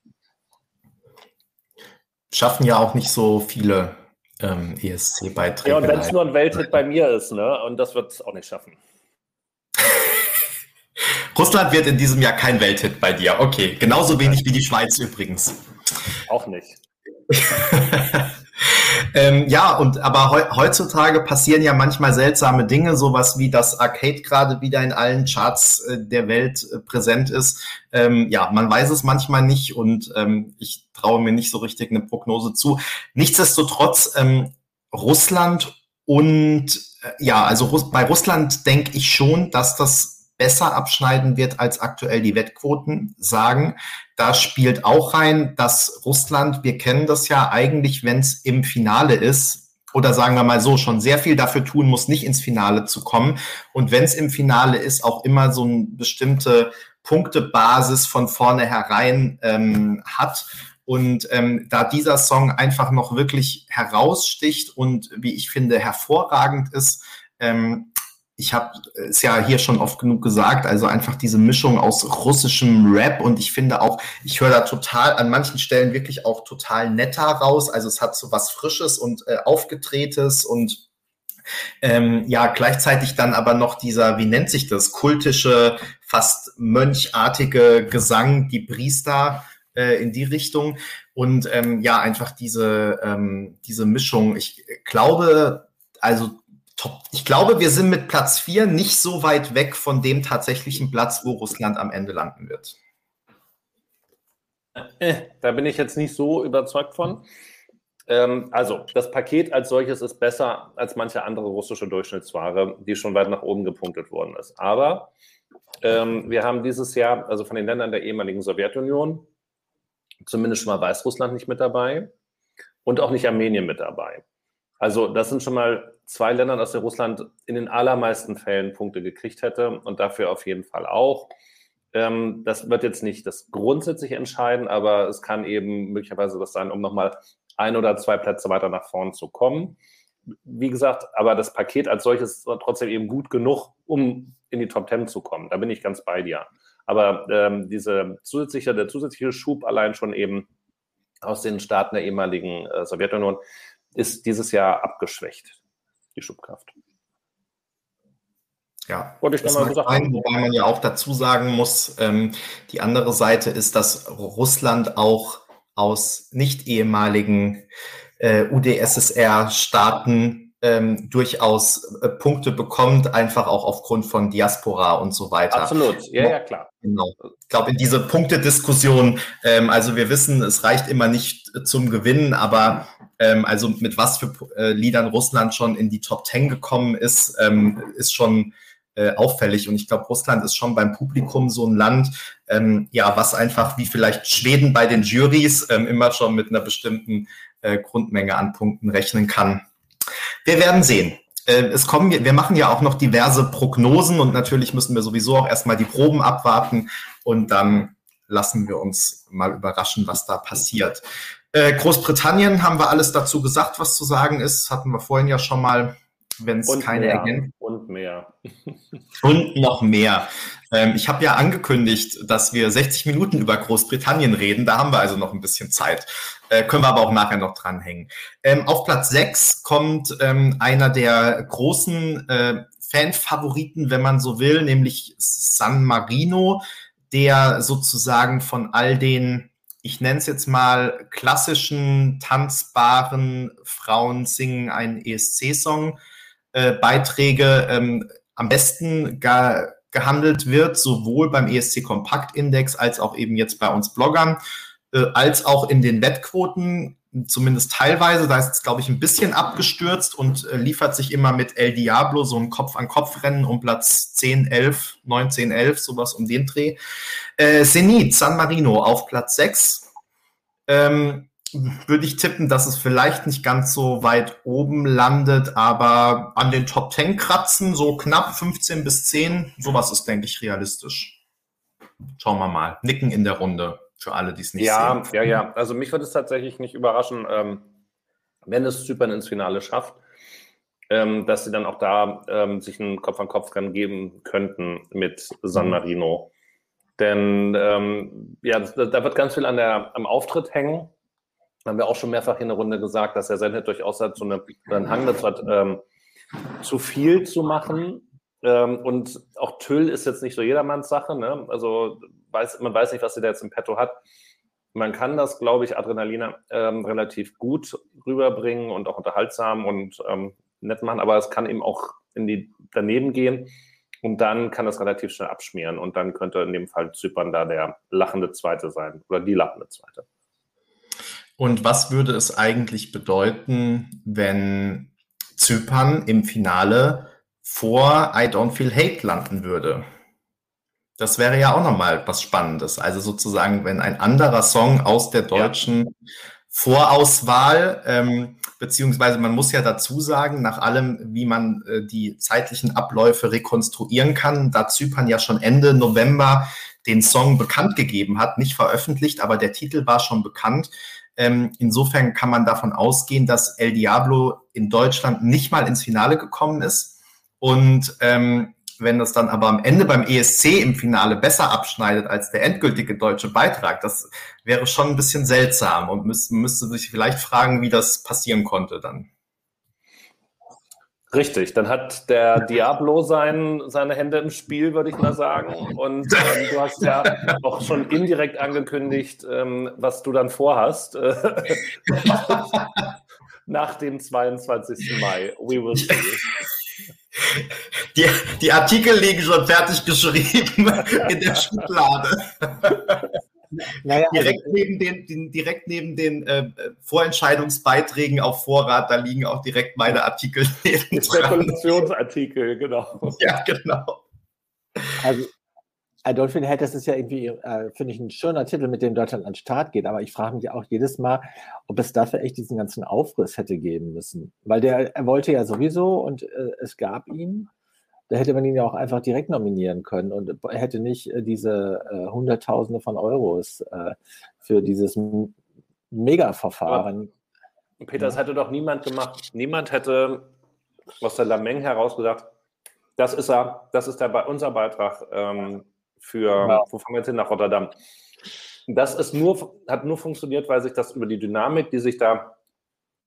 S1: Schaffen ja auch nicht so viele ähm, ESC-Beiträge.
S4: Ja, und wenn es nur ein Welthit bei mir ist, ne? Und das wird es auch nicht schaffen.
S1: Russland wird in diesem Jahr kein Welthit bei dir. Okay, genauso wenig wie die Schweiz übrigens.
S4: Auch nicht.
S1: ähm, ja, und aber he heutzutage passieren ja manchmal seltsame Dinge, sowas wie das Arcade gerade wieder in allen Charts äh, der Welt äh, präsent ist. Ähm, ja, man weiß es manchmal nicht und ähm, ich traue mir nicht so richtig eine Prognose zu. Nichtsdestotrotz, ähm, Russland und äh, ja, also Russ bei Russland denke ich schon, dass das besser abschneiden wird, als aktuell die Wettquoten sagen. Da spielt auch rein, dass Russland, wir kennen das ja eigentlich, wenn es im Finale ist, oder sagen wir mal so, schon sehr viel dafür tun muss, nicht ins Finale zu kommen. Und wenn es im Finale ist, auch immer so eine bestimmte Punktebasis von vornherein ähm, hat. Und ähm, da dieser Song einfach noch wirklich heraussticht und wie ich finde hervorragend ist, ähm, ich habe es ja hier schon oft genug gesagt, also einfach diese Mischung aus russischem Rap und ich finde auch, ich höre da total an manchen Stellen wirklich auch total netter raus. Also es hat so was Frisches und äh, Aufgedrehtes und ähm, ja, gleichzeitig dann aber noch dieser, wie nennt sich das, kultische, fast mönchartige Gesang, die Priester äh, in die Richtung. Und ähm, ja, einfach diese, ähm, diese Mischung. Ich glaube, also Top. Ich glaube, wir sind mit Platz 4 nicht so weit weg von dem tatsächlichen Platz, wo Russland am Ende landen wird.
S4: Äh, da bin ich jetzt nicht so überzeugt von. Ähm, also, das Paket als solches ist besser als manche andere russische Durchschnittsware, die schon weit nach oben gepunktet worden ist. Aber ähm, wir haben dieses Jahr, also von den Ländern der ehemaligen Sowjetunion, zumindest schon mal Weißrussland nicht mit dabei und auch nicht Armenien mit dabei. Also das sind schon mal zwei Länder, aus denen Russland in den allermeisten Fällen Punkte gekriegt hätte und dafür auf jeden Fall auch Ähm, das wird jetzt nicht das grundsätzlich entscheiden, aber es kann eben möglicherweise das sein, um nochmal ein oder zwei Plätze weiter nach vorn zu kommen. Wie gesagt, aber das Paket als solches ist trotzdem eben gut genug, um in die Top Ten zu kommen. Da bin ich ganz bei dir. Aber ähm, diese zusätzliche, der zusätzliche Schub allein schon eben aus den Staaten der ehemaligen äh, Sowjetunion ist dieses Jahr abgeschwächt, die Schubkraft.
S1: Ja, Wollte ich das mal gesagt sein, wobei man ja auch dazu sagen muss, ähm, die andere Seite ist, dass Russland auch aus nicht ehemaligen äh, UdSSR-Staaten ähm, durchaus äh, Punkte bekommt, einfach auch aufgrund von Diaspora und so weiter.
S4: Absolut, ja, ja, klar.
S1: Genau. Ich glaube, in diese Punktediskussion, ähm, also wir wissen, es reicht immer nicht zum Gewinnen, aber ähm, also mit was für äh, Liedern Russland schon in die Top Ten gekommen ist, ähm, ist schon äh, auffällig. Und ich glaube, Russland ist schon beim Publikum so ein Land, ähm, ja, was einfach wie vielleicht Schweden bei den Juries ähm, immer schon mit einer bestimmten äh, Grundmenge an Punkten rechnen kann. Wir werden sehen. Äh, es kommen, wir machen ja auch noch diverse Prognosen und natürlich müssen wir sowieso auch erstmal die Proben abwarten und dann lassen wir uns mal überraschen, was da passiert. Äh, Großbritannien haben wir alles dazu gesagt, was zu sagen ist. Hatten wir vorhin ja schon mal wenn es keine
S4: mehr. Ergänzung Und mehr.
S1: und noch mehr. Ähm, ich habe ja angekündigt, dass wir 60 Minuten über Großbritannien reden. Da haben wir also noch ein bisschen Zeit. Äh, können wir aber auch nachher noch dranhängen. Ähm, auf Platz 6 kommt ähm, einer der großen äh, Fanfavoriten, wenn man so will, nämlich San Marino, der sozusagen von all den ich nenne es jetzt mal klassischen tanzbaren Frauen singen einen ESC-Song äh, Beiträge ähm, am besten ge gehandelt wird, sowohl beim ESC Kompakt Index als auch eben jetzt bei uns Bloggern, äh, als auch in den Wettquoten, zumindest teilweise. Da ist es, glaube ich, ein bisschen abgestürzt und äh, liefert sich immer mit El Diablo so ein Kopf-an-Kopf-Rennen um Platz 10, 11, 19, 11, sowas um den Dreh. Äh, Zenit, San Marino auf Platz 6. Ähm, würde ich tippen, dass es vielleicht nicht ganz so weit oben landet, aber an den Top 10 kratzen, so knapp 15 bis 10, sowas ist, denke ich, realistisch. Schauen wir mal. Nicken in der Runde für alle, die es nicht
S4: ja,
S1: sehen.
S4: Ja, ja, ja. Also mich würde es tatsächlich nicht überraschen, ähm, wenn es Zypern ins Finale schafft, ähm, dass sie dann auch da ähm, sich einen Kopf-an-Kopf-Rennen geben könnten mit San mhm. Marino. Denn ähm, ja, da wird ganz viel an der, am Auftritt hängen haben wir auch schon mehrfach in der Runde gesagt, dass der Sendet durchaus hat, so eine, einen Hang dazu hat, ähm, zu viel zu machen. Ähm, und auch Tüll ist jetzt nicht so jedermanns Sache. Ne? Also weiß, man weiß nicht, was sie da jetzt im Petto hat. Man kann das, glaube ich, Adrenalina ähm, relativ gut rüberbringen und auch unterhaltsam und ähm, nett machen, aber es kann eben auch in die daneben gehen und dann kann das relativ schnell abschmieren und dann könnte in dem Fall Zypern da der lachende Zweite sein oder die lachende Zweite.
S1: Und was würde es eigentlich bedeuten, wenn Zypern im Finale vor I Don't Feel Hate landen würde? Das wäre ja auch nochmal was Spannendes. Also sozusagen, wenn ein anderer Song aus der deutschen ja. Vorauswahl, ähm, beziehungsweise man muss ja dazu sagen, nach allem, wie man äh, die zeitlichen Abläufe rekonstruieren kann, da Zypern ja schon Ende November den Song bekannt gegeben hat, nicht veröffentlicht, aber der Titel war schon bekannt, ähm, insofern kann man davon ausgehen, dass El Diablo in Deutschland nicht mal ins Finale gekommen ist. Und ähm, wenn das dann aber am Ende beim ESC im Finale besser abschneidet als der endgültige deutsche Beitrag, das wäre schon ein bisschen seltsam und müsste, müsste sich vielleicht fragen, wie das passieren konnte dann.
S4: Richtig, dann hat der Diablo sein, seine Hände im Spiel, würde ich mal sagen. Und ähm, du hast ja auch schon indirekt angekündigt, ähm, was du dann vorhast. Äh, nach dem 22. Mai. We will see.
S1: Die, die Artikel liegen schon fertig geschrieben in der Schublade. Naja, direkt, also, neben den, den, direkt neben den äh, Vorentscheidungsbeiträgen auf Vorrat, da liegen auch direkt meine Artikel
S4: Spekulationsartikel, genau.
S1: Ja, genau.
S3: Also, Adolfin Held, das ist ja irgendwie, äh, finde ich, ein schöner Titel, mit dem Deutschland an den Start geht. Aber ich frage mich auch jedes Mal, ob es dafür echt diesen ganzen Aufriss hätte geben müssen. Weil der, er wollte ja sowieso und äh, es gab ihn. Da hätte man ihn ja auch einfach direkt nominieren können und hätte nicht äh, diese äh, Hunderttausende von Euros äh, für dieses Mega-Verfahren.
S4: Peter, das hätte doch niemand gemacht. Niemand hätte aus der Lameng heraus gesagt, das ist er, das ist der, unser Beitrag ähm, für, ja. wo fahren wir jetzt hin, nach Rotterdam. Das ist nur, hat nur funktioniert, weil sich das über die Dynamik, die sich da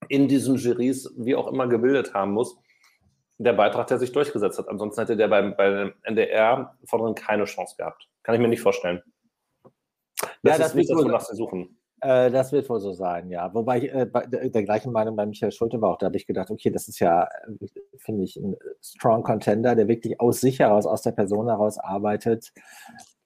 S4: in diesen Juries wie auch immer gebildet haben muss, der Beitrag, der sich durchgesetzt hat. Ansonsten hätte der beim, beim NDR vorne keine Chance gehabt. Kann ich mir nicht vorstellen.
S3: Das ja, das ist nicht das, wonach sie suchen. Äh, das wird wohl so sein, ja. Wobei ich äh, der, der, gleichen Meinung bei Michael Schulte war auch, da habe ich gedacht, okay, das ist ja, finde ich, ein strong Contender, der wirklich aus sich heraus, aus der Person heraus arbeitet.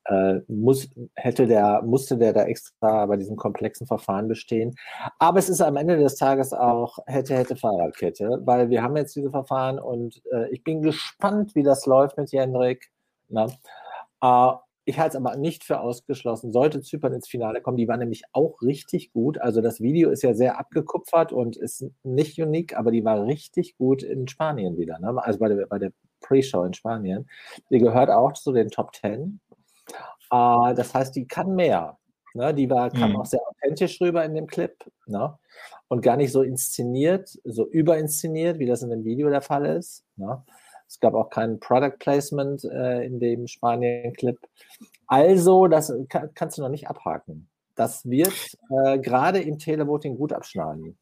S3: Äh, muss, hätte der, musste der da extra bei diesem komplexen Verfahren bestehen. Aber es ist am Ende des Tages auch hätte, hätte Fahrradkette, weil wir haben jetzt diese Verfahren und äh, ich bin gespannt, wie das läuft mit Jendrik. Na? Äh, ich halte es aber nicht für ausgeschlossen. Sollte Zypern ins Finale kommen, die war nämlich auch richtig gut. Also das Video ist ja sehr abgekupfert und ist nicht unique, aber die war richtig gut in Spanien wieder. Ne? Also bei der, bei der Pre-Show in Spanien. Die gehört auch zu den Top Ten. Äh, das heißt, die kann mehr. Ne? Die war, kam mhm. auch sehr authentisch rüber in dem Clip. Ne? Und gar nicht so inszeniert, so überinszeniert, wie das in dem Video der Fall ist. Ne? Es gab auch kein Product Placement äh, in dem Spanien-Clip. Also, das kann, kannst du noch nicht abhaken. Das wird äh, gerade im Televoting gut abschneiden.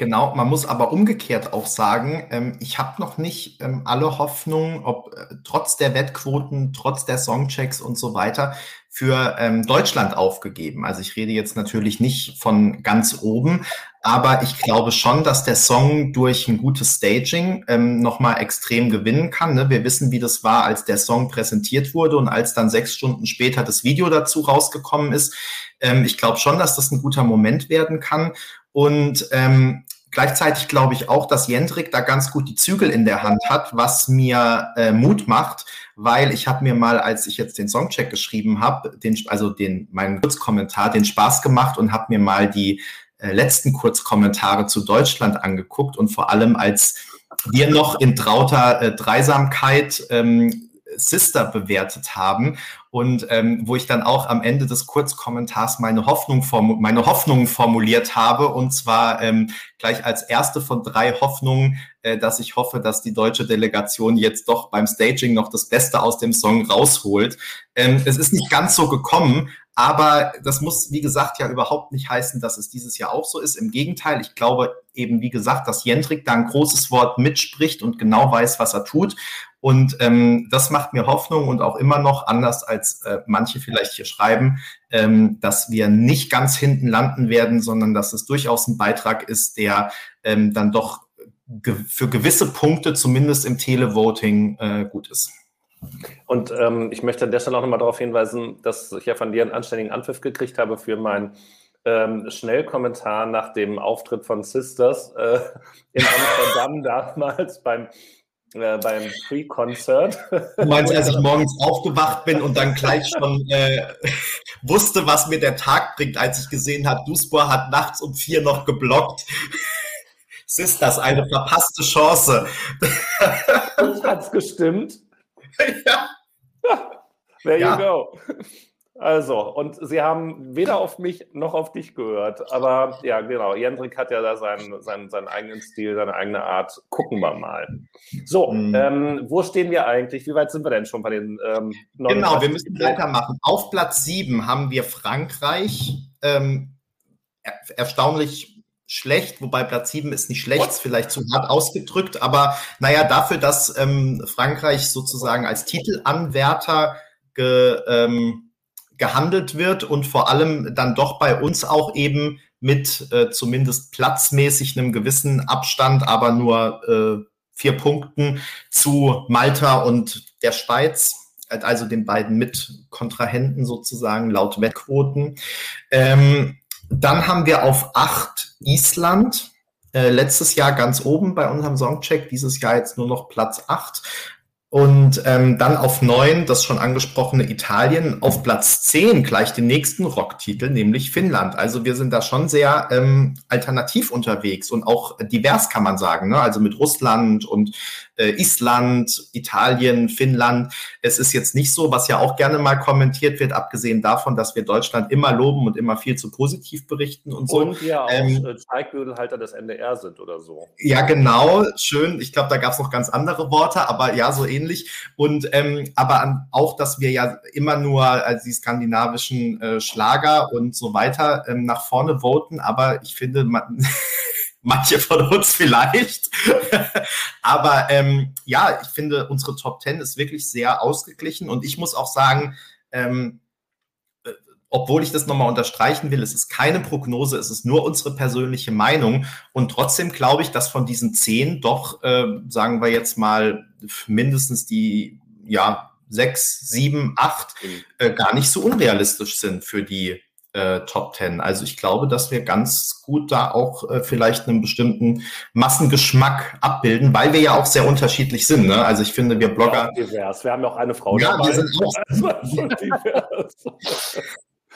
S1: Genau, man muss aber umgekehrt auch sagen, ähm, ich habe noch nicht ähm, alle Hoffnungen, ob äh, trotz der Wettquoten, trotz der Songchecks und so weiter, für ähm, Deutschland aufgegeben. Also ich rede jetzt natürlich nicht von ganz oben, aber ich glaube schon, dass der Song durch ein gutes Staging ähm, nochmal extrem gewinnen kann. Ne? Wir wissen, wie das war, als der Song präsentiert wurde und als dann sechs Stunden später das Video dazu rausgekommen ist. Ähm, ich glaube schon, dass das ein guter Moment werden kann. Und ähm, Gleichzeitig glaube ich auch, dass Jendrik da ganz gut die Zügel in der Hand hat, was mir äh, Mut macht, weil ich habe mir mal, als ich jetzt den Songcheck geschrieben habe, den, also den meinen Kurzkommentar, den Spaß gemacht und habe mir mal die äh, letzten Kurzkommentare zu Deutschland angeguckt und vor allem als wir noch in trauter äh, Dreisamkeit ähm, Sister bewertet haben und ähm, wo ich dann auch am Ende des Kurzkommentars meine Hoffnung meine Hoffnungen formuliert habe und zwar ähm, gleich als erste von drei Hoffnungen, äh, dass ich hoffe, dass die deutsche Delegation jetzt doch beim Staging noch das Beste aus dem Song rausholt. Ähm, es ist nicht ganz so gekommen, aber das muss, wie gesagt, ja überhaupt nicht heißen, dass es dieses Jahr auch so ist. Im Gegenteil, ich glaube eben, wie gesagt, dass Jendrik da ein großes Wort mitspricht und genau weiß, was er tut. Und ähm, das macht mir Hoffnung und auch immer noch anders als äh, manche vielleicht hier schreiben, ähm, dass wir nicht ganz hinten landen werden, sondern dass es durchaus ein Beitrag ist, der ähm, dann doch ge für gewisse Punkte zumindest im Televoting äh, gut ist.
S4: Und ähm, ich möchte an der Stelle auch nochmal darauf hinweisen, dass ich ja von dir einen anständigen Anpfiff gekriegt habe für mein ähm, Schnellkommentar nach dem Auftritt von Sisters äh, in Amsterdam damals beim äh, beim Pre-Concert.
S1: Du meinst, als ich morgens aufgewacht bin und dann gleich schon äh, wusste, was mir der Tag bringt, als ich gesehen habe, Duspor hat nachts um vier noch geblockt. Ist das eine verpasste Chance?
S4: Hat's gestimmt. Ja. There you ja. go. Also, und sie haben weder auf mich noch auf dich gehört. Aber ja, genau, Jendrik hat ja da seinen, seinen, seinen eigenen Stil, seine eigene Art. Gucken wir mal. So, mhm. ähm, wo stehen wir eigentlich? Wie weit sind wir denn schon bei den ähm,
S1: Genau, wir müssen weitermachen. Auf Platz 7 haben wir Frankreich. Ähm, er erstaunlich schlecht, wobei Platz 7 ist nicht schlecht, ist vielleicht zu hart ausgedrückt, aber naja, dafür, dass ähm, Frankreich sozusagen als Titelanwärter ge, ähm, gehandelt wird und vor allem dann doch bei uns auch eben mit äh, zumindest platzmäßig einem gewissen Abstand, aber nur äh, vier Punkten zu Malta und der Schweiz, also den beiden Mitkontrahenten sozusagen laut Wettquoten. Ähm, dann haben wir auf acht Island. Äh, letztes Jahr ganz oben bei unserem Songcheck, dieses Jahr jetzt nur noch Platz acht. Und ähm, dann auf neun das schon angesprochene Italien, auf Platz zehn gleich den nächsten Rocktitel, nämlich Finnland. Also wir sind da schon sehr ähm, alternativ unterwegs und auch divers kann man sagen. Ne? Also mit Russland und äh, Island, Italien, Finnland. Es ist jetzt nicht so, was ja auch gerne mal kommentiert wird, abgesehen davon, dass wir Deutschland immer loben und immer viel zu positiv berichten und so.
S4: Und ja auch ähm, äh, Zeigbügelhalter des NDR sind oder so.
S1: Ja, genau, schön. Ich glaube, da gab es noch ganz andere Worte, aber ja, so ähnlich. Und ähm, aber an, auch, dass wir ja immer nur als die skandinavischen äh, Schlager und so weiter ähm, nach vorne voten, aber ich finde, man manche von uns vielleicht. Aber ähm, ja, ich finde, unsere Top 10 ist wirklich sehr ausgeglichen und ich muss auch sagen, ähm, äh, obwohl ich das nochmal unterstreichen will, es ist keine Prognose, es ist nur unsere persönliche Meinung. Und trotzdem glaube ich, dass von diesen zehn doch, äh, sagen wir jetzt mal, mindestens die, ja, sechs, sieben, acht mhm. äh, gar nicht so unrealistisch sind für die äh, Top Ten. Also ich glaube, dass wir ganz gut da auch äh, vielleicht einen bestimmten Massengeschmack abbilden, weil wir ja auch sehr unterschiedlich sind. Ne? Also ich finde, wir Blogger.
S4: Ja, divers. Wir haben ja auch eine Frau
S1: ja, dabei. Wir sind auch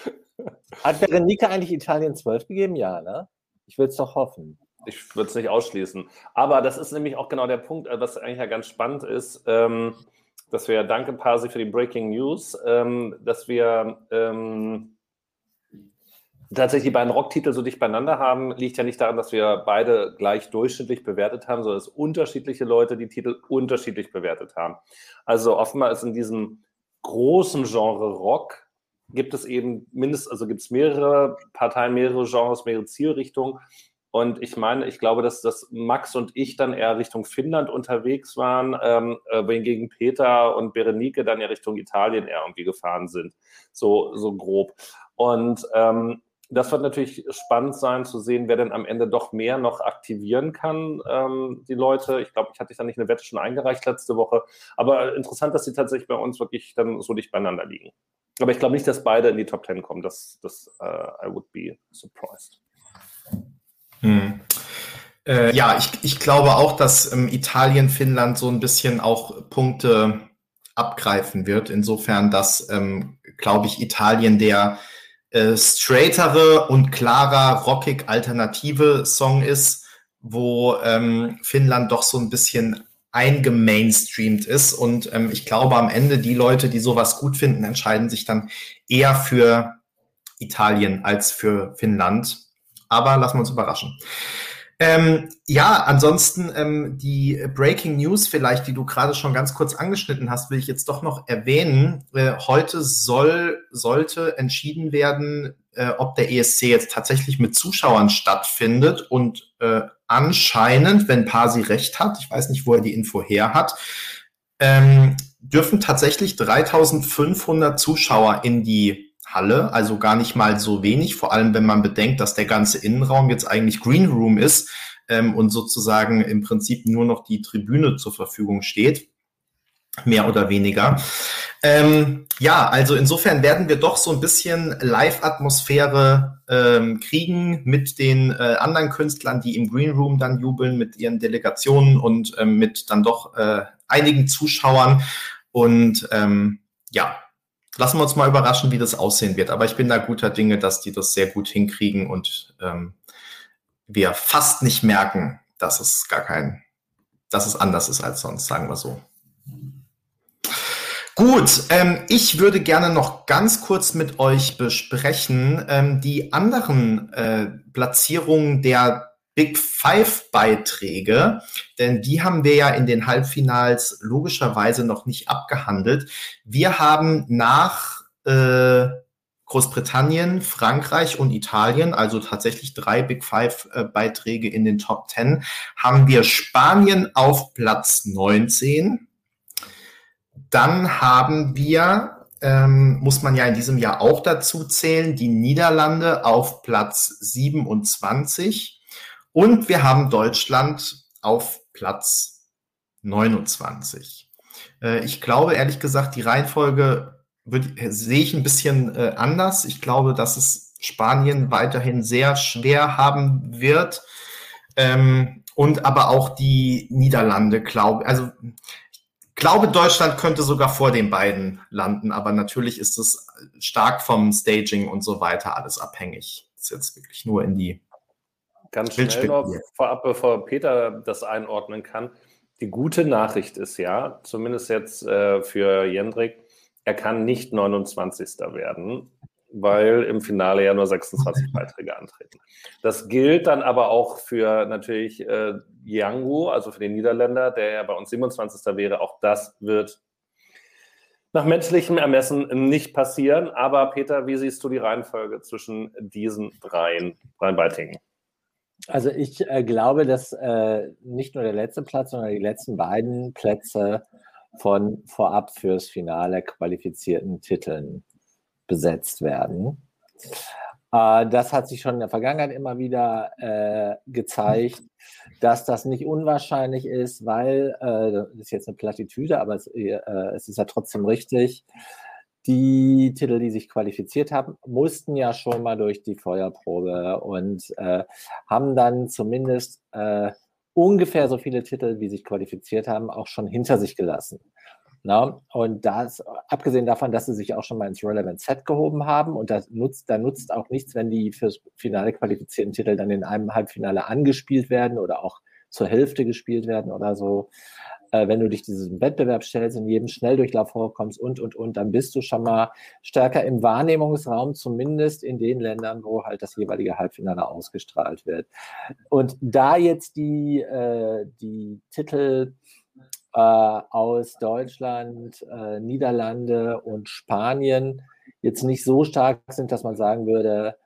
S3: Hat Berenike eigentlich Italien 12 gegeben? Ja, ne? Ich will es doch hoffen.
S4: Ich würde es nicht ausschließen. Aber das ist nämlich auch genau der Punkt, äh, was eigentlich ja ganz spannend ist, ähm, dass wir, danke Pasi für die Breaking News, ähm, dass wir ähm, tatsächlich die beiden Rocktitel so dicht beieinander haben, liegt ja nicht daran, dass wir beide gleich durchschnittlich bewertet haben, sondern dass unterschiedliche Leute die Titel unterschiedlich bewertet haben. Also offenbar ist in diesem großen Genre Rock gibt es eben mindestens, also gibt es mehrere Parteien, mehrere Genres, mehrere Zielrichtungen. Und ich meine, ich glaube, dass, dass Max und ich dann eher Richtung Finnland unterwegs waren, ähm, äh, wohingegen Peter und Berenike dann ja Richtung Italien eher irgendwie gefahren sind. So, so grob. Und ähm, das wird natürlich spannend sein zu sehen, wer denn am Ende doch mehr noch aktivieren kann, ähm, die Leute. Ich glaube, ich hatte da nicht eine Wette schon eingereicht letzte Woche. Aber interessant, dass sie tatsächlich bei uns wirklich dann so dicht beieinander liegen. Aber ich glaube nicht, dass beide in die Top Ten kommen. Das, das uh, I would be surprised.
S1: Hm. Äh, ja, ich, ich glaube auch, dass ähm, Italien, Finnland so ein bisschen auch Punkte abgreifen wird. Insofern, dass, ähm, glaube ich, Italien der äh, straightere und klarer, rockig alternative Song ist, wo ähm, Finnland doch so ein bisschen eingemainstreamt ist. Und ähm, ich glaube, am Ende die Leute, die sowas gut finden, entscheiden sich dann eher für Italien als für Finnland. Aber lassen wir uns überraschen. Ähm, ja, ansonsten ähm, die Breaking News vielleicht, die du gerade schon ganz kurz angeschnitten hast, will ich jetzt doch noch erwähnen. Äh, heute soll, sollte entschieden werden, äh, ob der ESC jetzt tatsächlich mit Zuschauern stattfindet und äh, anscheinend, wenn Pasi recht hat, ich weiß nicht, wo er die Info her hat, ähm, dürfen tatsächlich 3500 Zuschauer in die Halle, also gar nicht mal so wenig, vor allem wenn man bedenkt, dass der ganze Innenraum jetzt eigentlich Green Room ist ähm, und sozusagen im Prinzip nur noch die Tribüne zur Verfügung steht, mehr oder weniger. Ähm, ja, also insofern werden wir doch so ein bisschen Live-Atmosphäre ähm, kriegen mit den äh, anderen Künstlern, die im Green Room dann jubeln, mit ihren Delegationen und ähm, mit dann doch äh, einigen Zuschauern. Und ähm, ja, lassen wir uns mal überraschen, wie das aussehen wird. Aber ich bin da guter Dinge, dass die das sehr gut hinkriegen und ähm, wir fast nicht merken, dass es gar kein, dass es anders ist als sonst, sagen wir so. Gut, ähm, ich würde gerne noch ganz kurz mit euch besprechen ähm, die anderen äh, Platzierungen der Big Five Beiträge, denn die haben wir ja in den Halbfinals logischerweise noch nicht abgehandelt. Wir haben nach äh, Großbritannien, Frankreich und Italien, also tatsächlich drei Big Five äh, Beiträge in den Top Ten, haben wir Spanien auf Platz 19. Dann haben wir, ähm, muss man ja in diesem Jahr auch dazu zählen, die Niederlande auf Platz 27. Und wir haben Deutschland auf Platz 29. Äh, ich glaube, ehrlich gesagt, die Reihenfolge würd, sehe ich ein bisschen äh, anders. Ich glaube, dass es Spanien weiterhin sehr schwer haben wird. Ähm, und aber auch die Niederlande, glaube also glaube, Deutschland könnte sogar vor den beiden landen, aber natürlich ist es stark vom Staging und so weiter alles abhängig. Das ist jetzt wirklich nur in die
S4: Ganz schnell noch vorab, bevor Peter das einordnen kann. Die gute Nachricht ist ja, zumindest jetzt äh, für Jendrik, er kann nicht 29. werden, weil im Finale ja nur 26 Beiträge antreten. Das gilt dann aber auch für natürlich äh, Yangu, also für den Niederländer, der ja bei uns 27. wäre. Auch das wird nach menschlichem Ermessen nicht passieren. Aber Peter, wie siehst du die Reihenfolge zwischen diesen dreien, dreien Beiträgen?
S3: Also ich äh, glaube, dass äh, nicht nur der letzte Platz, sondern die letzten beiden Plätze von vorab fürs Finale qualifizierten Titeln besetzt werden. Äh, das hat sich schon in der Vergangenheit immer wieder äh, gezeigt, dass das nicht unwahrscheinlich ist, weil, äh, das ist jetzt eine Plattitüde, aber es, äh, es ist ja trotzdem richtig, die Titel, die sich qualifiziert haben, mussten ja schon mal durch die Feuerprobe und äh, haben dann zumindest äh, ungefähr so viele Titel, wie sich qualifiziert haben, auch schon hinter sich gelassen. Na? Und das, abgesehen davon, dass sie sich auch schon mal ins Relevant Set gehoben haben und das nutzt, da nutzt auch nichts, wenn die fürs Finale qualifizierten Titel dann in einem Halbfinale angespielt werden oder auch zur Hälfte gespielt werden oder so äh, wenn du dich diesem Wettbewerb stellst, in jedem Schnelldurchlauf vorkommst und, und, und, dann bist du schon mal stärker im Wahrnehmungsraum, zumindest in den Ländern, wo halt das jeweilige Halbfinale ausgestrahlt wird. Und da jetzt die, äh, die Titel äh, aus Deutschland, äh, Niederlande und Spanien jetzt nicht so stark sind, dass man sagen würde,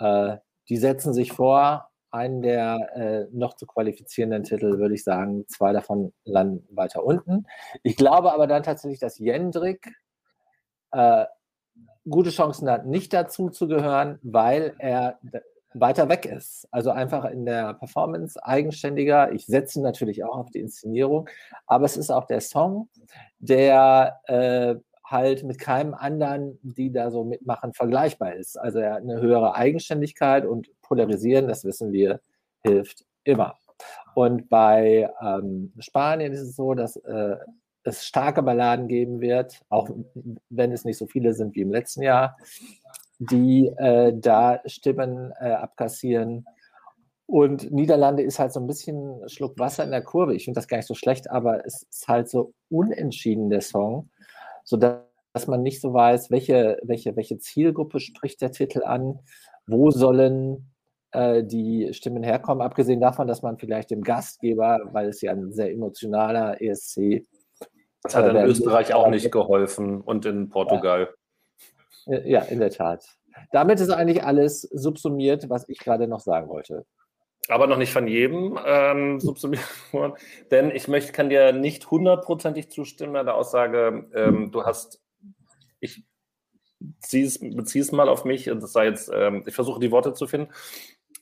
S3: äh, die setzen sich vor, einen der äh, noch zu qualifizierenden Titel, würde ich sagen, zwei davon landen weiter unten. Ich glaube aber dann tatsächlich, dass Jendrik äh, gute Chancen hat, nicht dazu zu gehören, weil er weiter weg ist. Also einfach in der Performance eigenständiger. Ich setze natürlich auch auf die Inszenierung, aber es ist auch der Song, der äh, halt mit keinem anderen, die da so mitmachen, vergleichbar ist. Also er hat eine höhere Eigenständigkeit und polarisieren, das wissen wir, hilft immer. Und bei ähm, Spanien ist es so, dass äh, es starke Balladen geben wird, auch wenn es nicht so viele sind wie im letzten Jahr, die äh, da Stimmen äh, abkassieren. Und Niederlande ist halt so ein bisschen Schluck Wasser in der Kurve. Ich finde das gar nicht so schlecht, aber es ist halt so unentschieden, der Song sodass man nicht so weiß, welche, welche, welche Zielgruppe spricht der Titel an, wo sollen äh, die Stimmen herkommen, abgesehen davon, dass man vielleicht dem Gastgeber, weil es ja ein sehr emotionaler ESC
S4: das hat in Österreich auch nicht geholfen und in Portugal.
S3: Ja, ja, in der Tat. Damit ist eigentlich alles subsumiert, was ich gerade noch sagen wollte
S4: aber noch nicht von jedem ähm, subsumiert worden. Denn ich möchte, kann dir nicht hundertprozentig zustimmen bei der Aussage, ähm, du hast, ich beziehe es mal auf mich, das sei jetzt, ähm, ich versuche die Worte zu finden.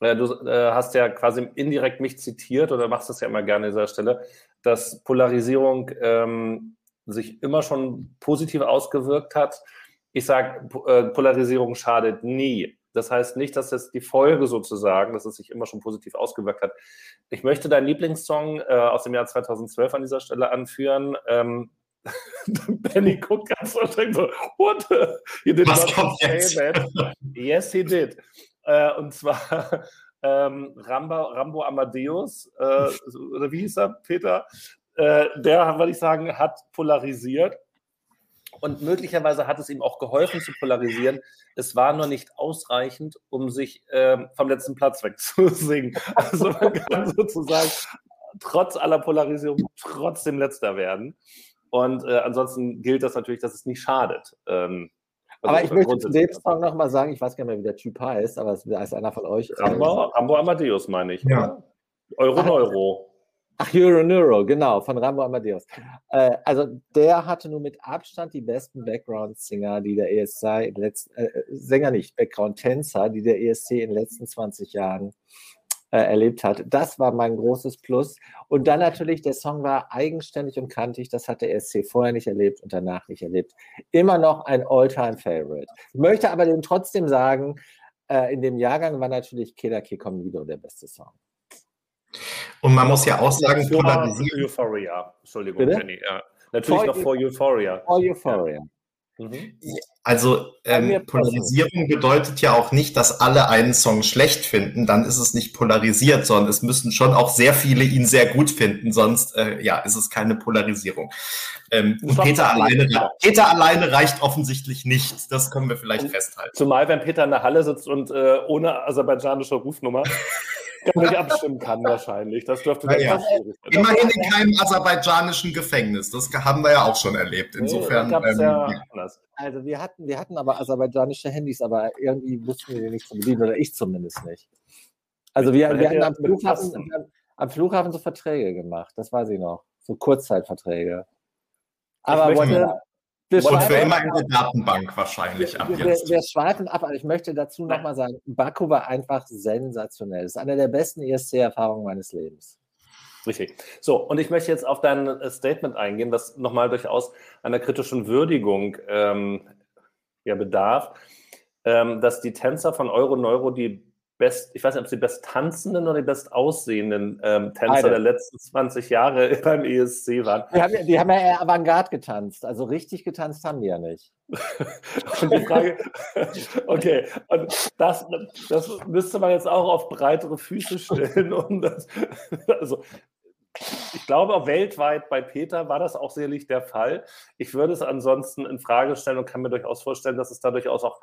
S4: Äh, du äh, hast ja quasi indirekt mich zitiert oder machst das ja immer gerne an dieser Stelle, dass Polarisierung ähm, sich immer schon positiv ausgewirkt hat. Ich sage, äh, Polarisierung schadet nie. Das heißt nicht, dass jetzt die Folge sozusagen, dass es sich immer schon positiv ausgewirkt hat. Ich möchte deinen Lieblingssong äh, aus dem Jahr 2012 an dieser Stelle anführen. Ähm, Benny guckt ganz so streng so, what? He did Was not say that. Yes, he did. Äh, und zwar ähm, Rambo, Rambo Amadeus, äh, oder wie hieß er, Peter? Äh, der, würde ich sagen, hat polarisiert und möglicherweise hat es ihm auch geholfen zu polarisieren. Es war nur nicht ausreichend, um sich ähm, vom letzten Platz wegzusingen. Also man kann sozusagen trotz aller Polarisierung trotzdem letzter werden. Und äh, ansonsten gilt das natürlich, dass es nicht schadet. Ähm,
S3: also aber ich möchte zu dem Song nochmal sagen, ich weiß gar nicht mehr, wie der Typ heißt, aber es ist einer von euch.
S4: Rambo, Rambo Amadeus, meine ich. Ja. Euro Neuro.
S3: Ach, Euro Neuro, genau, von Rambo Amadeus. Äh, also der hatte nur mit Abstand die besten Background-Singer, die der ESC in letzten, äh, Sänger nicht, Background-Tänzer, die der ESC in den letzten 20 Jahren äh, erlebt hat. Das war mein großes Plus. Und dann natürlich, der Song war eigenständig und kantig, das hat der ESC vorher nicht erlebt und danach nicht erlebt. Immer noch ein All-Time-Favorite. Ich möchte aber dem trotzdem sagen, äh, in dem Jahrgang war natürlich Keda Kekomido der beste Song.
S1: Und man muss ja auch sagen,
S4: polarisieren. Euphoria, Entschuldigung, Bitte? Jenny. Ja. Natürlich vor noch vor Euphoria.
S3: Vor Euphoria.
S1: Mhm. Also ähm, Polarisierung bedeutet ja auch nicht, dass alle einen Song schlecht finden, dann ist es nicht polarisiert, sondern es müssen schon auch sehr viele ihn sehr gut finden, sonst äh, ja, ist es keine Polarisierung. Ähm, und Peter alleine, Peter alleine reicht offensichtlich nicht, das können wir vielleicht festhalten.
S4: Zumal wenn Peter in der Halle sitzt und äh, ohne aserbaidschanische Rufnummer nicht abstimmen kann wahrscheinlich. Das dürfte
S1: dann ja. Immerhin in keinem aserbaidschanischen Gefängnis. Das haben wir ja auch schon erlebt. Insofern. Nee, ähm, ja
S3: also wir hatten, wir hatten aber aserbaidschanische Handys, aber irgendwie wussten wir die nicht zu bedienen, oder ich zumindest nicht. Also wir, wir hatten am Flughafen, am Flughafen so Verträge gemacht, das weiß ich noch. So Kurzzeitverträge.
S1: Aber wollte, wir und für immer in der Datenbank wahrscheinlich
S3: ab wir, jetzt. Wir, wir schweifen ab, aber ich möchte dazu nochmal sagen, Baku war einfach sensationell. Das ist eine der besten ESC-Erfahrungen meines Lebens.
S4: Richtig. So, und ich möchte jetzt auf dein äh, Statement eingehen, was nochmal durchaus einer kritischen Würdigung ähm, ja, bedarf, ähm, dass die Tänzer von Euro Neuro die best, ich weiß nicht, ob sie best tanzenden oder die best aussehenden ähm, Tänzer Beide. der letzten 20 Jahre beim ESC waren.
S3: Die haben, die haben ja eher Avantgarde getanzt, also richtig getanzt haben die ja nicht.
S4: und die Frage, okay, und das, das müsste man jetzt auch auf breitere Füße stellen, um das, also ich glaube, auch weltweit bei Peter war das auch sicherlich der Fall. Ich würde es ansonsten in Frage stellen und kann mir durchaus vorstellen, dass es da durchaus auch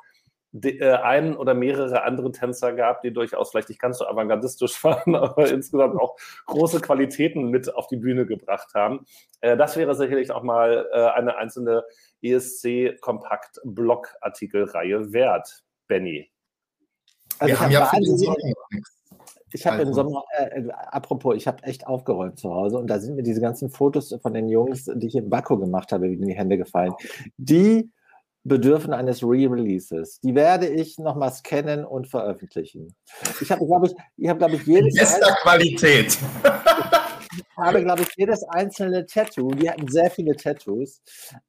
S4: äh, einen oder mehrere andere Tänzer gab, die durchaus vielleicht nicht ganz so avantgardistisch waren, aber insgesamt auch große Qualitäten mit auf die Bühne gebracht haben. Äh, das wäre sicherlich auch mal äh, eine einzelne ESC-Kompakt-Blog-Artikelreihe wert, Benny.
S3: Also Wir haben ja ich habe im also Sommer, äh, apropos, ich habe echt aufgeräumt zu Hause und da sind mir diese ganzen Fotos von den Jungs, die ich in Baku gemacht habe, in die Hände gefallen. Die bedürfen eines Re-Releases. Die werde ich nochmal scannen und veröffentlichen. Ich habe, glaube ich, ich habe, glaube ich, jedes.
S1: Bester Qualität.
S3: ich habe, glaube ich, jedes einzelne Tattoo, die hatten sehr viele Tattoos,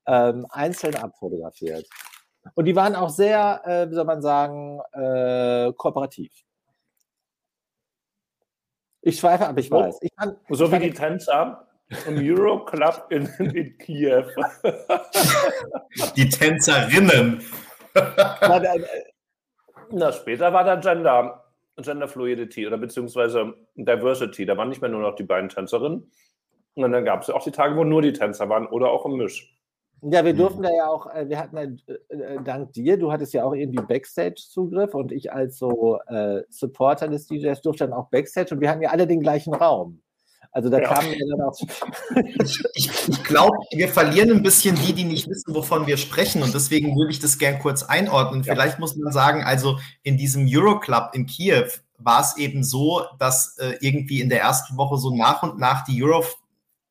S3: ähm, einzeln abfotografiert. Und die waren auch sehr, äh, wie soll man sagen, äh, kooperativ. Ich schweife ab, ich weiß. Ich
S4: kann, so ich wie die Tänzer im Euroclub in, in Kiew.
S1: Die Tänzerinnen.
S4: Na, später war da Gender, Gender Fluidity oder beziehungsweise Diversity. Da waren nicht mehr nur noch die beiden Tänzerinnen. Und dann gab es auch die Tage, wo nur die Tänzer waren oder auch im Misch.
S3: Ja, wir durften da ja auch, äh, wir hatten ja, äh, dank dir, du hattest ja auch irgendwie Backstage-Zugriff und ich als so äh, Supporter des DJs durfte dann auch Backstage und wir hatten ja alle den gleichen Raum. Also da ja. kamen wir dann auch.
S1: Ich, ich, ich glaube, wir verlieren ein bisschen die, die nicht wissen, wovon wir sprechen. Und deswegen würde ich das gern kurz einordnen. Ja. Vielleicht muss man sagen, also in diesem Euroclub in Kiew war es eben so, dass äh, irgendwie in der ersten Woche so nach und nach die Euro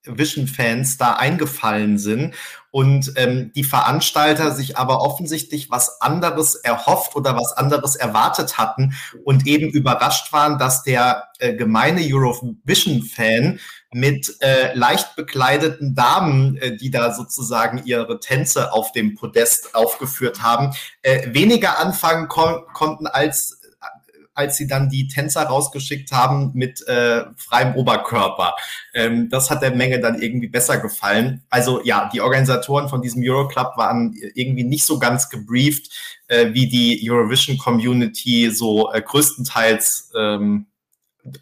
S1: Vision-Fans da eingefallen sind und ähm, die Veranstalter sich aber offensichtlich was anderes erhofft oder was anderes erwartet hatten und eben überrascht waren, dass der äh, gemeine Eurovision-Fan mit äh, leicht bekleideten Damen, äh, die da sozusagen ihre Tänze auf dem Podest aufgeführt haben, äh, weniger anfangen kon konnten als als sie dann die Tänzer rausgeschickt haben mit äh, freiem Oberkörper. Ähm, das hat der Menge dann irgendwie besser gefallen. Also ja, die Organisatoren von diesem Euroclub waren irgendwie nicht so ganz gebrieft, äh, wie die Eurovision Community so äh, größtenteils ähm,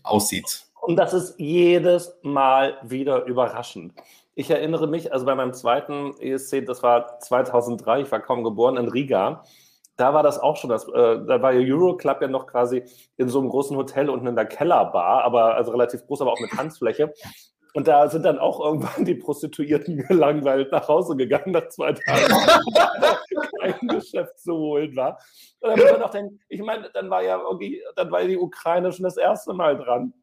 S1: aussieht.
S4: Und das ist jedes Mal wieder überraschend. Ich erinnere mich, also bei meinem zweiten ESC, das war 2003, ich war kaum geboren in Riga da war das auch schon, das, äh, da war ja Euroclub ja noch quasi in so einem großen Hotel unten in der Kellerbar, aber also relativ groß, aber auch mit Tanzfläche. Und da sind dann auch irgendwann die Prostituierten gelangweilt nach Hause gegangen nach zwei Tagen. kein Geschäft zu holen war. Und dann muss man auch denken, ich meine, dann war ja irgendwie, dann war die Ukraine schon das erste Mal dran.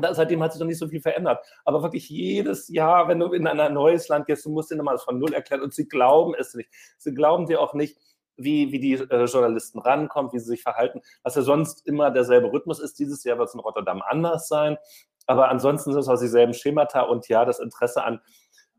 S4: Da, seitdem hat sich noch nicht so viel verändert. Aber wirklich jedes Jahr, wenn du in ein neues Land gehst, du musst ihnen mal das von Null erklären und sie glauben es nicht. Sie glauben dir auch nicht, wie, wie die äh, Journalisten rankommen, wie sie sich verhalten, was ja sonst immer derselbe Rhythmus ist. Dieses Jahr wird es in Rotterdam anders sein. Aber ansonsten sind es auch dieselben Schemata und ja, das Interesse an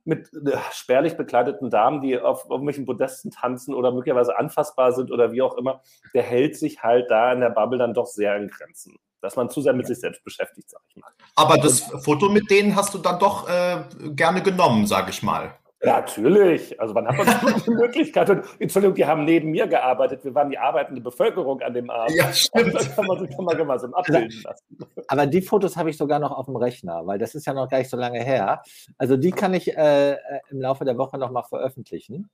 S4: mit äh, spärlich bekleideten Damen, die auf irgendwelchen Podesten tanzen oder möglicherweise anfassbar sind oder wie auch immer, der hält sich halt da in der Bubble dann doch sehr in Grenzen. Dass man zu sehr mit sich selbst beschäftigt, sag ich mal.
S1: Aber das Foto mit denen hast du dann doch äh, gerne genommen, sag ich mal.
S4: Natürlich. Also wann hat man die Möglichkeit? Und, Entschuldigung, die haben neben mir gearbeitet. Wir waren die arbeitende Bevölkerung an dem Abend.
S3: Ja, stimmt. Das kann man sich mal gemeinsam abbilden lassen. Aber die Fotos habe ich sogar noch auf dem Rechner, weil das ist ja noch gar nicht so lange her. Also die kann ich äh, im Laufe der Woche noch mal veröffentlichen.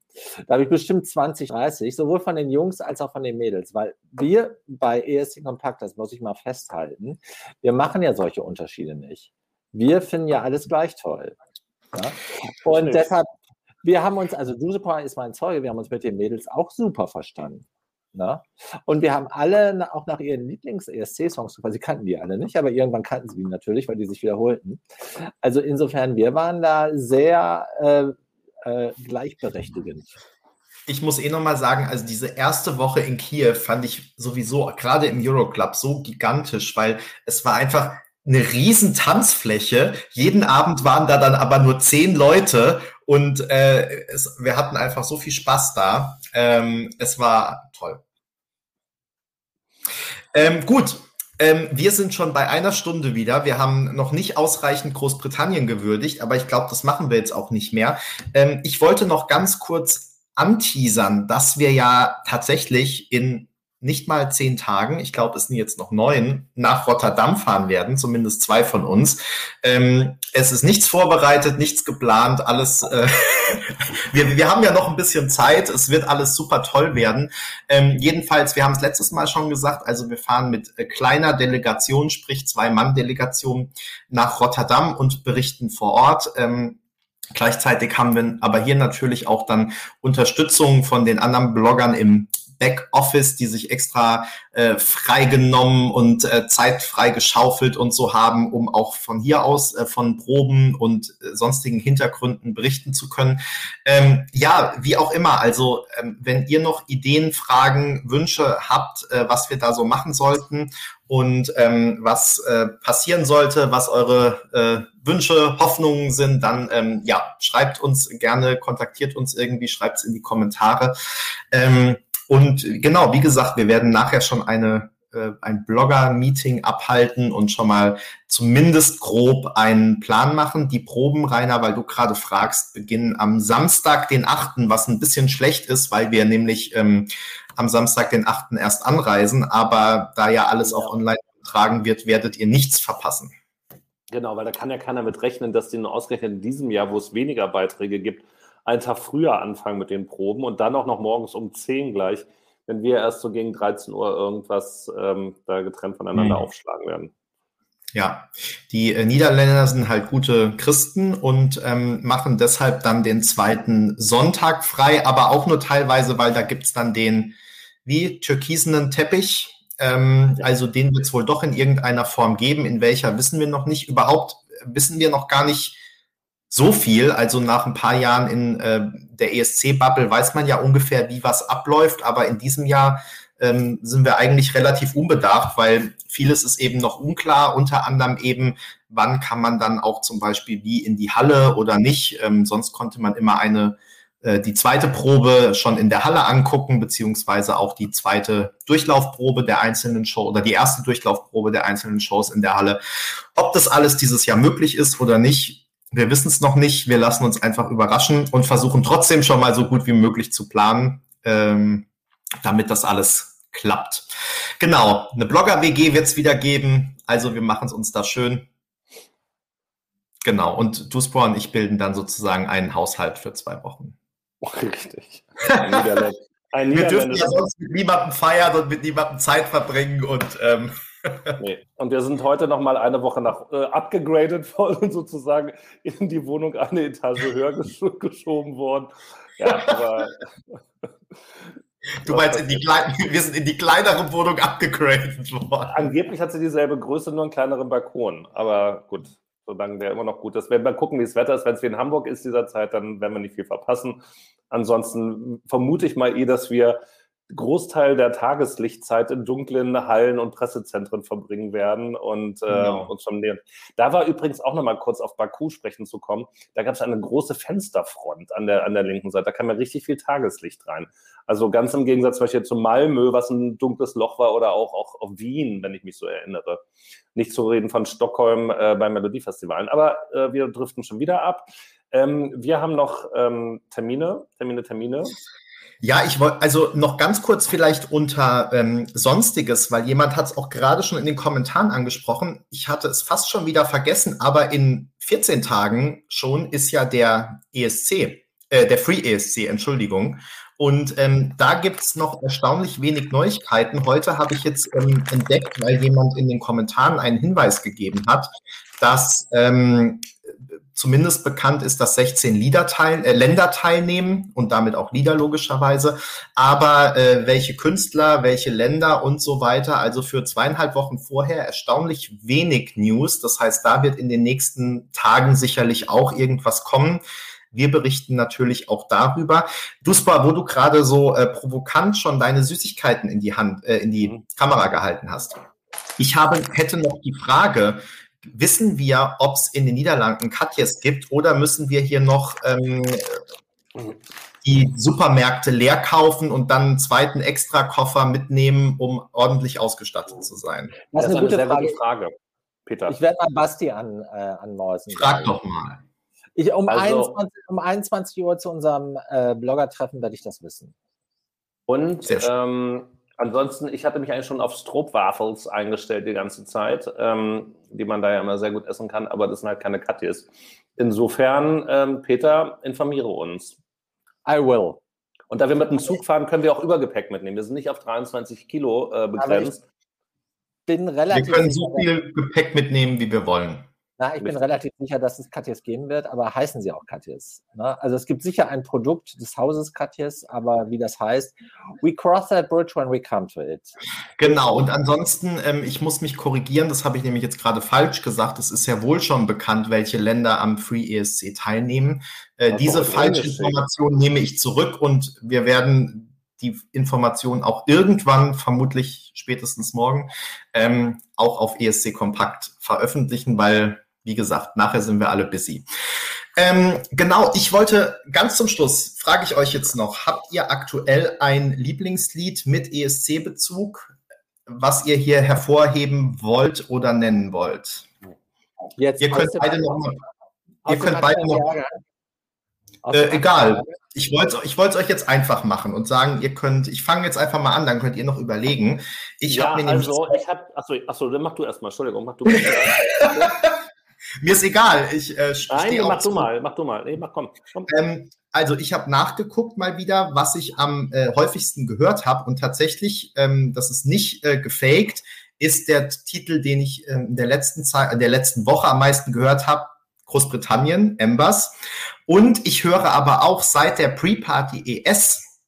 S3: Da habe ich bestimmt 20, 30, sowohl von den Jungs als auch von den Mädels, weil wir bei ESC Kompakt, das muss ich mal festhalten, wir machen ja solche Unterschiede nicht. Wir finden ja alles gleich toll. Ja? Und deshalb, wir haben uns, also Dusepa ist mein Zeuge, wir haben uns mit den Mädels auch super verstanden. Ne? Und wir haben alle auch nach ihren Lieblings-ESC-Songs gefragt. Sie kannten die alle nicht, aber irgendwann kannten sie die natürlich, weil die sich wiederholten. Also insofern, wir waren da sehr äh, äh, gleichberechtigend.
S1: Ich muss eh nochmal sagen, also diese erste Woche in Kiew fand ich sowieso gerade im Euroclub so gigantisch, weil es war einfach, eine riesen Tanzfläche. Jeden Abend waren da dann aber nur zehn Leute und äh, es, wir hatten einfach so viel Spaß da. Ähm, es war toll. Ähm, gut, ähm, wir sind schon bei einer Stunde wieder. Wir haben noch nicht ausreichend Großbritannien gewürdigt, aber ich glaube, das machen wir jetzt auch nicht mehr. Ähm, ich wollte noch ganz kurz anteasern, dass wir ja tatsächlich in nicht mal zehn Tagen, ich glaube, es sind jetzt noch neun, nach Rotterdam fahren werden, zumindest zwei von uns. Ähm, es ist nichts vorbereitet, nichts geplant, alles. Äh, wir, wir haben ja noch ein bisschen Zeit, es wird alles super toll werden. Ähm, jedenfalls, wir haben es letztes Mal schon gesagt, also wir fahren mit äh, kleiner Delegation, sprich Zwei-Mann-Delegation nach Rotterdam und berichten vor Ort. Ähm, Gleichzeitig haben wir aber hier natürlich auch dann Unterstützung von den anderen Bloggern im Backoffice, die sich extra äh, freigenommen und äh, Zeit frei geschaufelt und so haben, um auch von hier aus äh, von Proben und äh, sonstigen Hintergründen berichten zu können. Ähm, ja, wie auch immer, also ähm, wenn ihr noch Ideen, Fragen, Wünsche habt, äh, was wir da so machen sollten und ähm, was äh, passieren sollte, was eure äh, Wünsche, Hoffnungen sind, dann ähm, ja, schreibt uns gerne, kontaktiert uns irgendwie, schreibt es in die Kommentare. Ähm, und genau, wie gesagt, wir werden nachher schon eine äh, ein Blogger-Meeting abhalten und schon mal zumindest grob einen Plan machen. Die Proben, Rainer, weil du gerade fragst, beginnen am Samstag, den 8., was ein bisschen schlecht ist, weil wir nämlich ähm, am Samstag, den 8. erst anreisen. Aber da ja alles auch online getragen wird, werdet ihr nichts verpassen.
S4: Genau, weil da kann ja keiner mit rechnen, dass die nur ausgerechnet in diesem Jahr, wo es weniger Beiträge gibt, einen Tag früher anfangen mit den Proben und dann auch noch morgens um 10 gleich, wenn wir erst so gegen 13 Uhr irgendwas ähm, da getrennt voneinander mhm. aufschlagen werden.
S1: Ja, die äh, Niederländer sind halt gute Christen und ähm, machen deshalb dann den zweiten Sonntag frei, aber auch nur teilweise, weil da gibt's dann den wie türkisenen Teppich. Ähm. Also den wird es wohl doch in irgendeiner Form geben. In welcher wissen wir noch nicht. Überhaupt wissen wir noch gar nicht, so viel. Also nach ein paar Jahren in äh, der ESC-Bubble weiß man ja ungefähr, wie was abläuft. Aber in diesem Jahr ähm, sind wir eigentlich relativ unbedarft, weil vieles ist eben noch unklar. Unter anderem eben, wann kann man dann auch zum Beispiel wie in die Halle oder nicht. Ähm, sonst konnte man immer eine äh, die zweite Probe schon in der Halle angucken, beziehungsweise auch die zweite Durchlaufprobe der einzelnen Show oder die erste Durchlaufprobe der einzelnen Shows in der Halle. Ob das alles dieses Jahr möglich ist oder nicht, wir wissen es noch nicht. Wir lassen uns einfach überraschen und versuchen trotzdem schon mal so gut wie möglich zu planen, ähm, damit das alles klappt. Genau, eine Blogger-WG wird es wieder geben. Also wir machen es uns da schön. Genau, und Duspor und ich bilden dann sozusagen einen Haushalt für zwei Wochen.
S4: Richtig.
S1: Ein wir dürfen ja sonst mit niemandem feiern und mit niemandem Zeit verbringen und ähm,
S4: nee. Und wir sind heute noch mal eine Woche nach äh, abgegradet worden, sozusagen in die Wohnung eine Etage höher gesch geschoben worden. Ja, aber.
S1: Du meinst, in die klein, wir sind in die kleinere Wohnung abgegradet worden.
S4: Angeblich hat sie dieselbe Größe, nur einen kleineren Balkon. Aber gut, solange der immer noch gut ist. Wenn wir gucken, wie das Wetter ist, wenn es wie in Hamburg ist dieser Zeit, dann werden wir nicht viel verpassen. Ansonsten vermute ich mal eh, dass wir Großteil der Tageslichtzeit in dunklen Hallen und Pressezentren verbringen werden und äh, genau. uns schon nähern. Da war übrigens auch noch mal kurz auf Baku sprechen zu kommen. Da gab es eine große Fensterfront an der, an der linken Seite. Da kam ja richtig viel Tageslicht rein. Also ganz im Gegensatz zum Beispiel zu Malmö, was ein dunkles Loch war, oder auch, auch auf Wien, wenn ich mich so erinnere. Nicht zu reden von Stockholm äh, beim Melodiefestivalen. Aber äh, wir driften schon wieder ab. Ähm, wir haben noch ähm, Termine, Termine, Termine.
S1: Ja, ich wollte also noch ganz kurz vielleicht unter ähm, Sonstiges, weil jemand hat es auch gerade schon in den Kommentaren angesprochen. Ich hatte es fast schon wieder vergessen, aber in 14 Tagen schon ist ja der ESC, äh, der Free ESC, Entschuldigung. Und ähm, da gibt's noch erstaunlich wenig Neuigkeiten. Heute habe ich jetzt ähm, entdeckt, weil jemand in den Kommentaren einen Hinweis gegeben hat, dass ähm, zumindest bekannt ist, dass 16 Lieder teil, äh, Länder teilnehmen und damit auch Lieder logischerweise. Aber äh, welche Künstler, welche Länder und so weiter, also für zweieinhalb Wochen vorher erstaunlich wenig News. Das heißt, da wird in den nächsten Tagen sicherlich auch irgendwas kommen. Wir berichten natürlich auch darüber. Duspa, wo du gerade so äh, provokant schon deine Süßigkeiten in die Hand, äh, in die mhm. Kamera gehalten hast. Ich habe, hätte noch die Frage, wissen wir, ob es in den Niederlanden Katjes gibt oder müssen wir hier noch ähm, die Supermärkte leer kaufen und dann einen zweiten Extrakoffer mitnehmen, um ordentlich ausgestattet zu sein?
S3: Das, das ist eine, gute, Frage. gute Frage. Peter. Ich werde mal Basti an, äh, anmorsen.
S1: Frag doch mal.
S3: Ich, um, also, 21, um 21 Uhr zu unserem äh, Blogger-Treffen werde ich das wissen.
S4: Und ähm, ansonsten, ich hatte mich eigentlich schon auf Stroopwafels eingestellt die ganze Zeit, ähm, die man da ja immer sehr gut essen kann, aber das sind halt keine Katjes. Insofern, ähm, Peter, informiere uns.
S3: I will.
S4: Und da wir mit dem Zug fahren, können wir auch Übergepäck mitnehmen. Wir sind nicht auf 23 Kilo äh, begrenzt.
S1: bin relativ wir können so viel Gepäck mitnehmen, wie wir wollen.
S3: Na, ich bin relativ sicher, dass es Katjes geben wird, aber heißen sie auch Katjes? Ne? Also es gibt sicher ein Produkt des Hauses Katjes, aber wie das heißt, we cross that bridge when we come to it.
S1: Genau, und ansonsten, ähm, ich muss mich korrigieren, das habe ich nämlich jetzt gerade falsch gesagt. Es ist ja wohl schon bekannt, welche Länder am Free ESC teilnehmen. Äh, diese falsche Information nehme ich zurück und wir werden die Information auch irgendwann, vermutlich spätestens morgen, ähm, auch auf ESC Kompakt veröffentlichen, weil wie gesagt, nachher sind wir alle busy. Ähm, genau, ich wollte ganz zum Schluss, frage ich euch jetzt noch, habt ihr aktuell ein Lieblingslied mit ESC-Bezug, was ihr hier hervorheben wollt oder nennen wollt? Jetzt ihr könnt beide noch mal, ihr könnt beide noch, äh, egal. Ich wollte ich es euch jetzt einfach machen und sagen, ihr könnt, ich fange jetzt einfach mal an, dann könnt ihr noch überlegen. Ich
S4: ja, habe mir also, ich habe, achso, achso, dann mach du erstmal, Entschuldigung, mach du.
S1: Mir ist egal. Ich,
S4: äh, Nein, mach du mal, mach du mal. Nee, mach, komm. komm.
S1: Ähm, also ich habe nachgeguckt mal wieder, was ich am äh, häufigsten gehört habe und tatsächlich, ähm, das ist nicht äh, gefaked, ist der Titel, den ich äh, in der letzten Zeit, in der letzten Woche am meisten gehört habe, Großbritannien, Embers. Und ich höre aber auch seit der Pre-Party ES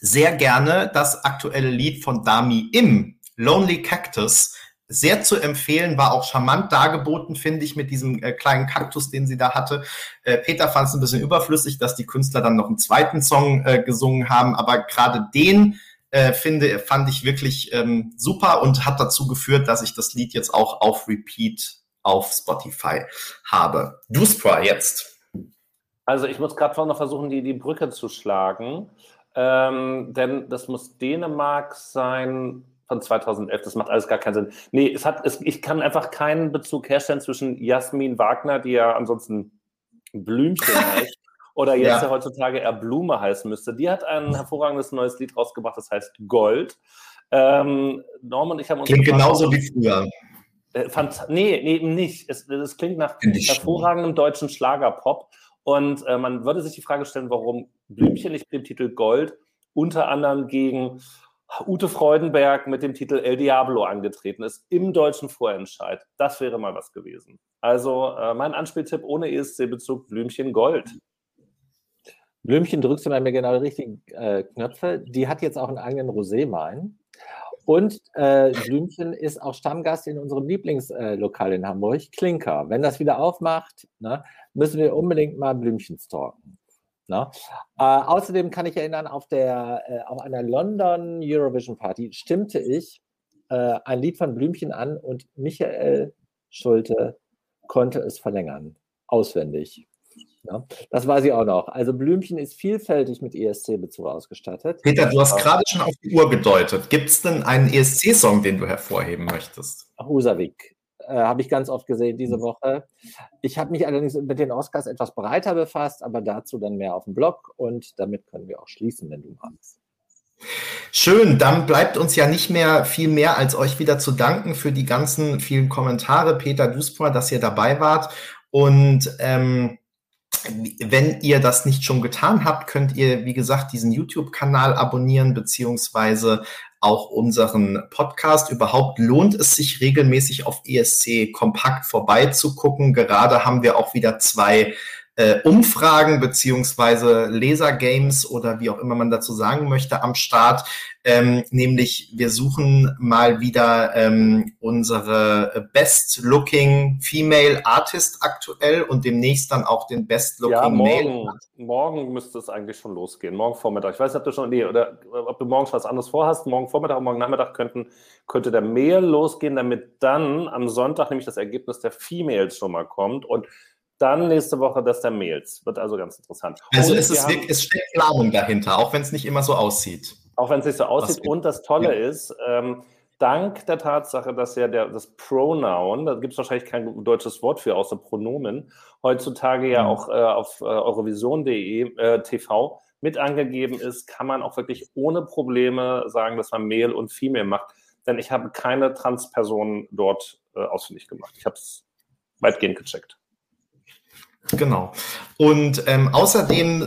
S1: sehr gerne das aktuelle Lied von Dami Im, Lonely Cactus, sehr zu empfehlen, war auch charmant dargeboten, finde ich, mit diesem äh, kleinen Kaktus, den sie da hatte. Äh, Peter fand es ein bisschen überflüssig, dass die Künstler dann noch einen zweiten Song äh, gesungen haben, aber gerade den äh, finde, fand ich wirklich ähm, super und hat dazu geführt, dass ich das Lied jetzt auch auf Repeat auf Spotify habe. Du Spra jetzt.
S4: Also ich muss gerade noch versuchen, die, die Brücke zu schlagen. Ähm, denn das muss Dänemark sein, von 2011. Das macht alles gar keinen Sinn. Nee, es hat, es, ich kann einfach keinen Bezug herstellen zwischen Jasmin Wagner, die ja ansonsten Blümchen heißt, oder jetzt ja. heutzutage eher Blume heißen müsste. Die hat ein hervorragendes neues Lied rausgebracht, das heißt Gold. Ähm, Norman und ich haben uns.
S1: Klingt genauso wie früher.
S4: Äh, fand, nee, nee, eben nicht. Es, es klingt nach hervorragendem deutschen Schlagerpop. Und äh, man würde sich die Frage stellen, warum Blümchen nicht mit dem Titel Gold unter anderem gegen Ute Freudenberg mit dem Titel El Diablo angetreten ist im deutschen Vorentscheid. Das wäre mal was gewesen. Also äh, mein Anspieltipp ohne ESC-Bezug Blümchen Gold.
S3: Blümchen drückst du bei mir genau die richtigen äh, Knöpfe. Die hat jetzt auch einen eigenen Roséwein. Und äh, Blümchen ist auch Stammgast in unserem Lieblingslokal in Hamburg, Klinker. Wenn das wieder aufmacht, ne, müssen wir unbedingt mal Blümchen stalken. Ne? Äh, außerdem kann ich erinnern, auf, der, äh, auf einer London Eurovision Party stimmte ich äh, ein Lied von Blümchen an und Michael Schulte konnte es verlängern, auswendig. Ja, das weiß ich auch noch. Also Blümchen ist vielfältig mit ESC-Bezug ausgestattet.
S1: Peter, du hast gerade schon auf die Uhr gedeutet. Gibt es denn einen ESC-Song, den du hervorheben möchtest?
S3: Husavik. Äh, habe ich ganz oft gesehen diese mhm. Woche. Ich habe mich allerdings mit den Oscars etwas breiter befasst, aber dazu dann mehr auf dem Blog und damit können wir auch schließen, wenn du magst.
S1: Schön, dann bleibt uns ja nicht mehr viel mehr, als euch wieder zu danken für die ganzen vielen Kommentare, Peter Duspor, dass ihr dabei wart. Und ähm, wenn ihr das nicht schon getan habt, könnt ihr, wie gesagt, diesen YouTube-Kanal abonnieren, beziehungsweise auch unseren Podcast. Überhaupt lohnt es sich regelmäßig auf ESC Kompakt vorbeizugucken. Gerade haben wir auch wieder zwei äh, Umfragen beziehungsweise Lasergames oder wie auch immer man dazu sagen möchte am Start. Ähm, nämlich wir suchen mal wieder ähm, unsere Best-Looking Female Artist aktuell und demnächst dann auch den Best-Looking ja,
S4: morgen, Male. Morgen müsste es eigentlich schon losgehen. Morgen Vormittag. Ich weiß nicht, ob du schon, nee, oder ob du morgens was anderes vorhast. Morgen Vormittag und morgen Nachmittag könnten, könnte der Male losgehen, damit dann am Sonntag nämlich das Ergebnis der Females schon mal kommt und dann nächste Woche das der Mails. Wird also ganz interessant.
S1: Also es, ist wirklich, es steckt Planung dahinter, auch wenn es nicht immer so aussieht.
S4: Auch wenn es nicht so aussieht. Und das Tolle ja. ist, ähm, dank der Tatsache, dass ja der, das Pronoun, da gibt es wahrscheinlich kein deutsches Wort für, außer Pronomen, heutzutage ja mhm. auch äh, auf äh, eurovision.de äh, TV mit angegeben ist, kann man auch wirklich ohne Probleme sagen, dass man Male und Female macht. Denn ich habe keine Transpersonen dort äh, ausfindig gemacht. Ich habe es weitgehend gecheckt.
S1: Genau. Und ähm, außerdem äh,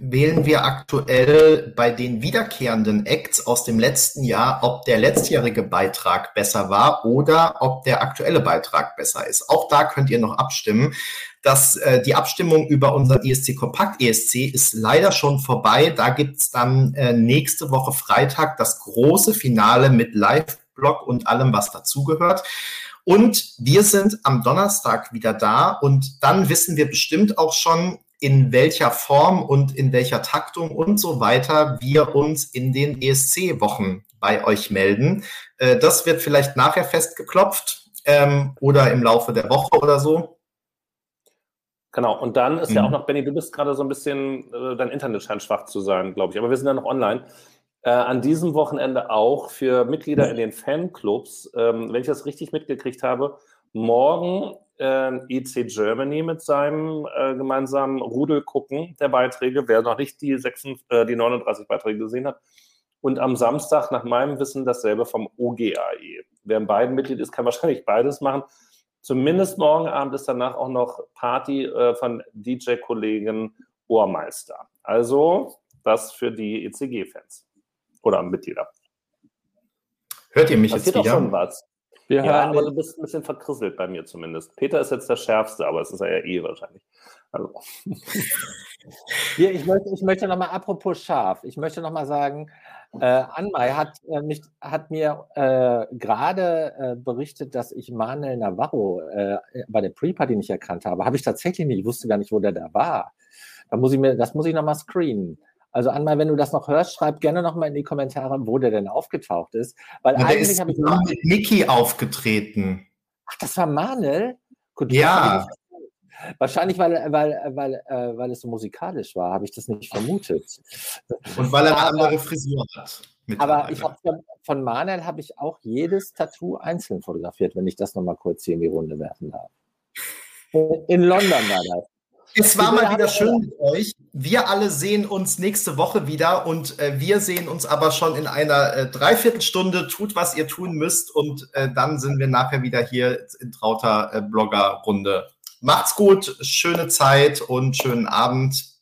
S1: wählen wir aktuell bei den wiederkehrenden Acts aus dem letzten Jahr, ob der letztjährige Beitrag besser war oder ob der aktuelle Beitrag besser ist. Auch da könnt ihr noch abstimmen. Das, äh, die Abstimmung über unser ESC Kompakt ESC ist leider schon vorbei. Da gibt's dann äh, nächste Woche Freitag das große Finale mit Live-Blog und allem, was dazugehört. Und wir sind am Donnerstag wieder da und dann wissen wir bestimmt auch schon, in welcher Form und in welcher Taktung und so weiter wir uns in den ESC-Wochen bei euch melden. Äh, das wird vielleicht nachher festgeklopft ähm, oder im Laufe der Woche oder so.
S4: Genau, und dann ist mhm. ja auch noch, Benny, du bist gerade so ein bisschen, äh, dein Internet scheint schwach zu sein, glaube ich, aber wir sind ja noch online äh, an diesem Wochenende auch für Mitglieder in den Fanclubs, ähm, wenn ich das richtig mitgekriegt habe, morgen äh, EC Germany mit seinem äh, gemeinsamen Rudel gucken, der Beiträge, wer noch nicht die, 6, äh, die 39 Beiträge gesehen hat. Und am Samstag, nach meinem Wissen, dasselbe vom OGAE. Wer in beiden Mitglied ist, kann wahrscheinlich beides machen. Zumindest morgen Abend ist danach auch noch Party äh, von DJ-Kollegen Ohrmeister. Also das für die ECG-Fans oder Mitglieder.
S1: Hört ihr mich Passiert jetzt wieder?
S4: schon was. Wir ja, aber du bist ein bisschen verkrisselt bei mir zumindest. Peter ist jetzt der Schärfste, aber es ist ja eh wahrscheinlich. Also.
S3: Hier, ich möchte, ich möchte nochmal, apropos scharf, ich möchte nochmal sagen, äh, Anmai hat, äh, mich, hat mir äh, gerade äh, berichtet, dass ich Manuel Navarro äh, bei der Pre-Party nicht erkannt habe. Habe ich tatsächlich nicht, ich wusste gar nicht, wo der da war. Da muss ich mir, das muss ich nochmal screenen. Also Anmal, wenn du das noch hörst, schreib gerne noch mal in die Kommentare, wo der denn aufgetaucht ist. Weil
S1: ja, eigentlich habe ich mit Niki aufgetreten.
S3: Ach, das war Manuel?
S1: Gut, ja.
S3: Wahrscheinlich, weil, weil, weil, äh, weil es so musikalisch war, habe ich das nicht vermutet.
S1: Und weil er eine andere Frisur hat.
S3: Aber ich hab von, Manuel habe ich auch jedes Tattoo einzeln fotografiert, wenn ich das noch mal kurz hier in die Runde werfen darf. In London war das.
S1: Es war mal wieder schön mit euch. Wir alle sehen uns nächste Woche wieder und äh, wir sehen uns aber schon in einer äh, Dreiviertelstunde. Tut, was ihr tun müsst und äh, dann sind wir nachher wieder hier in trauter äh, Blogger-Runde. Macht's gut, schöne Zeit und schönen Abend.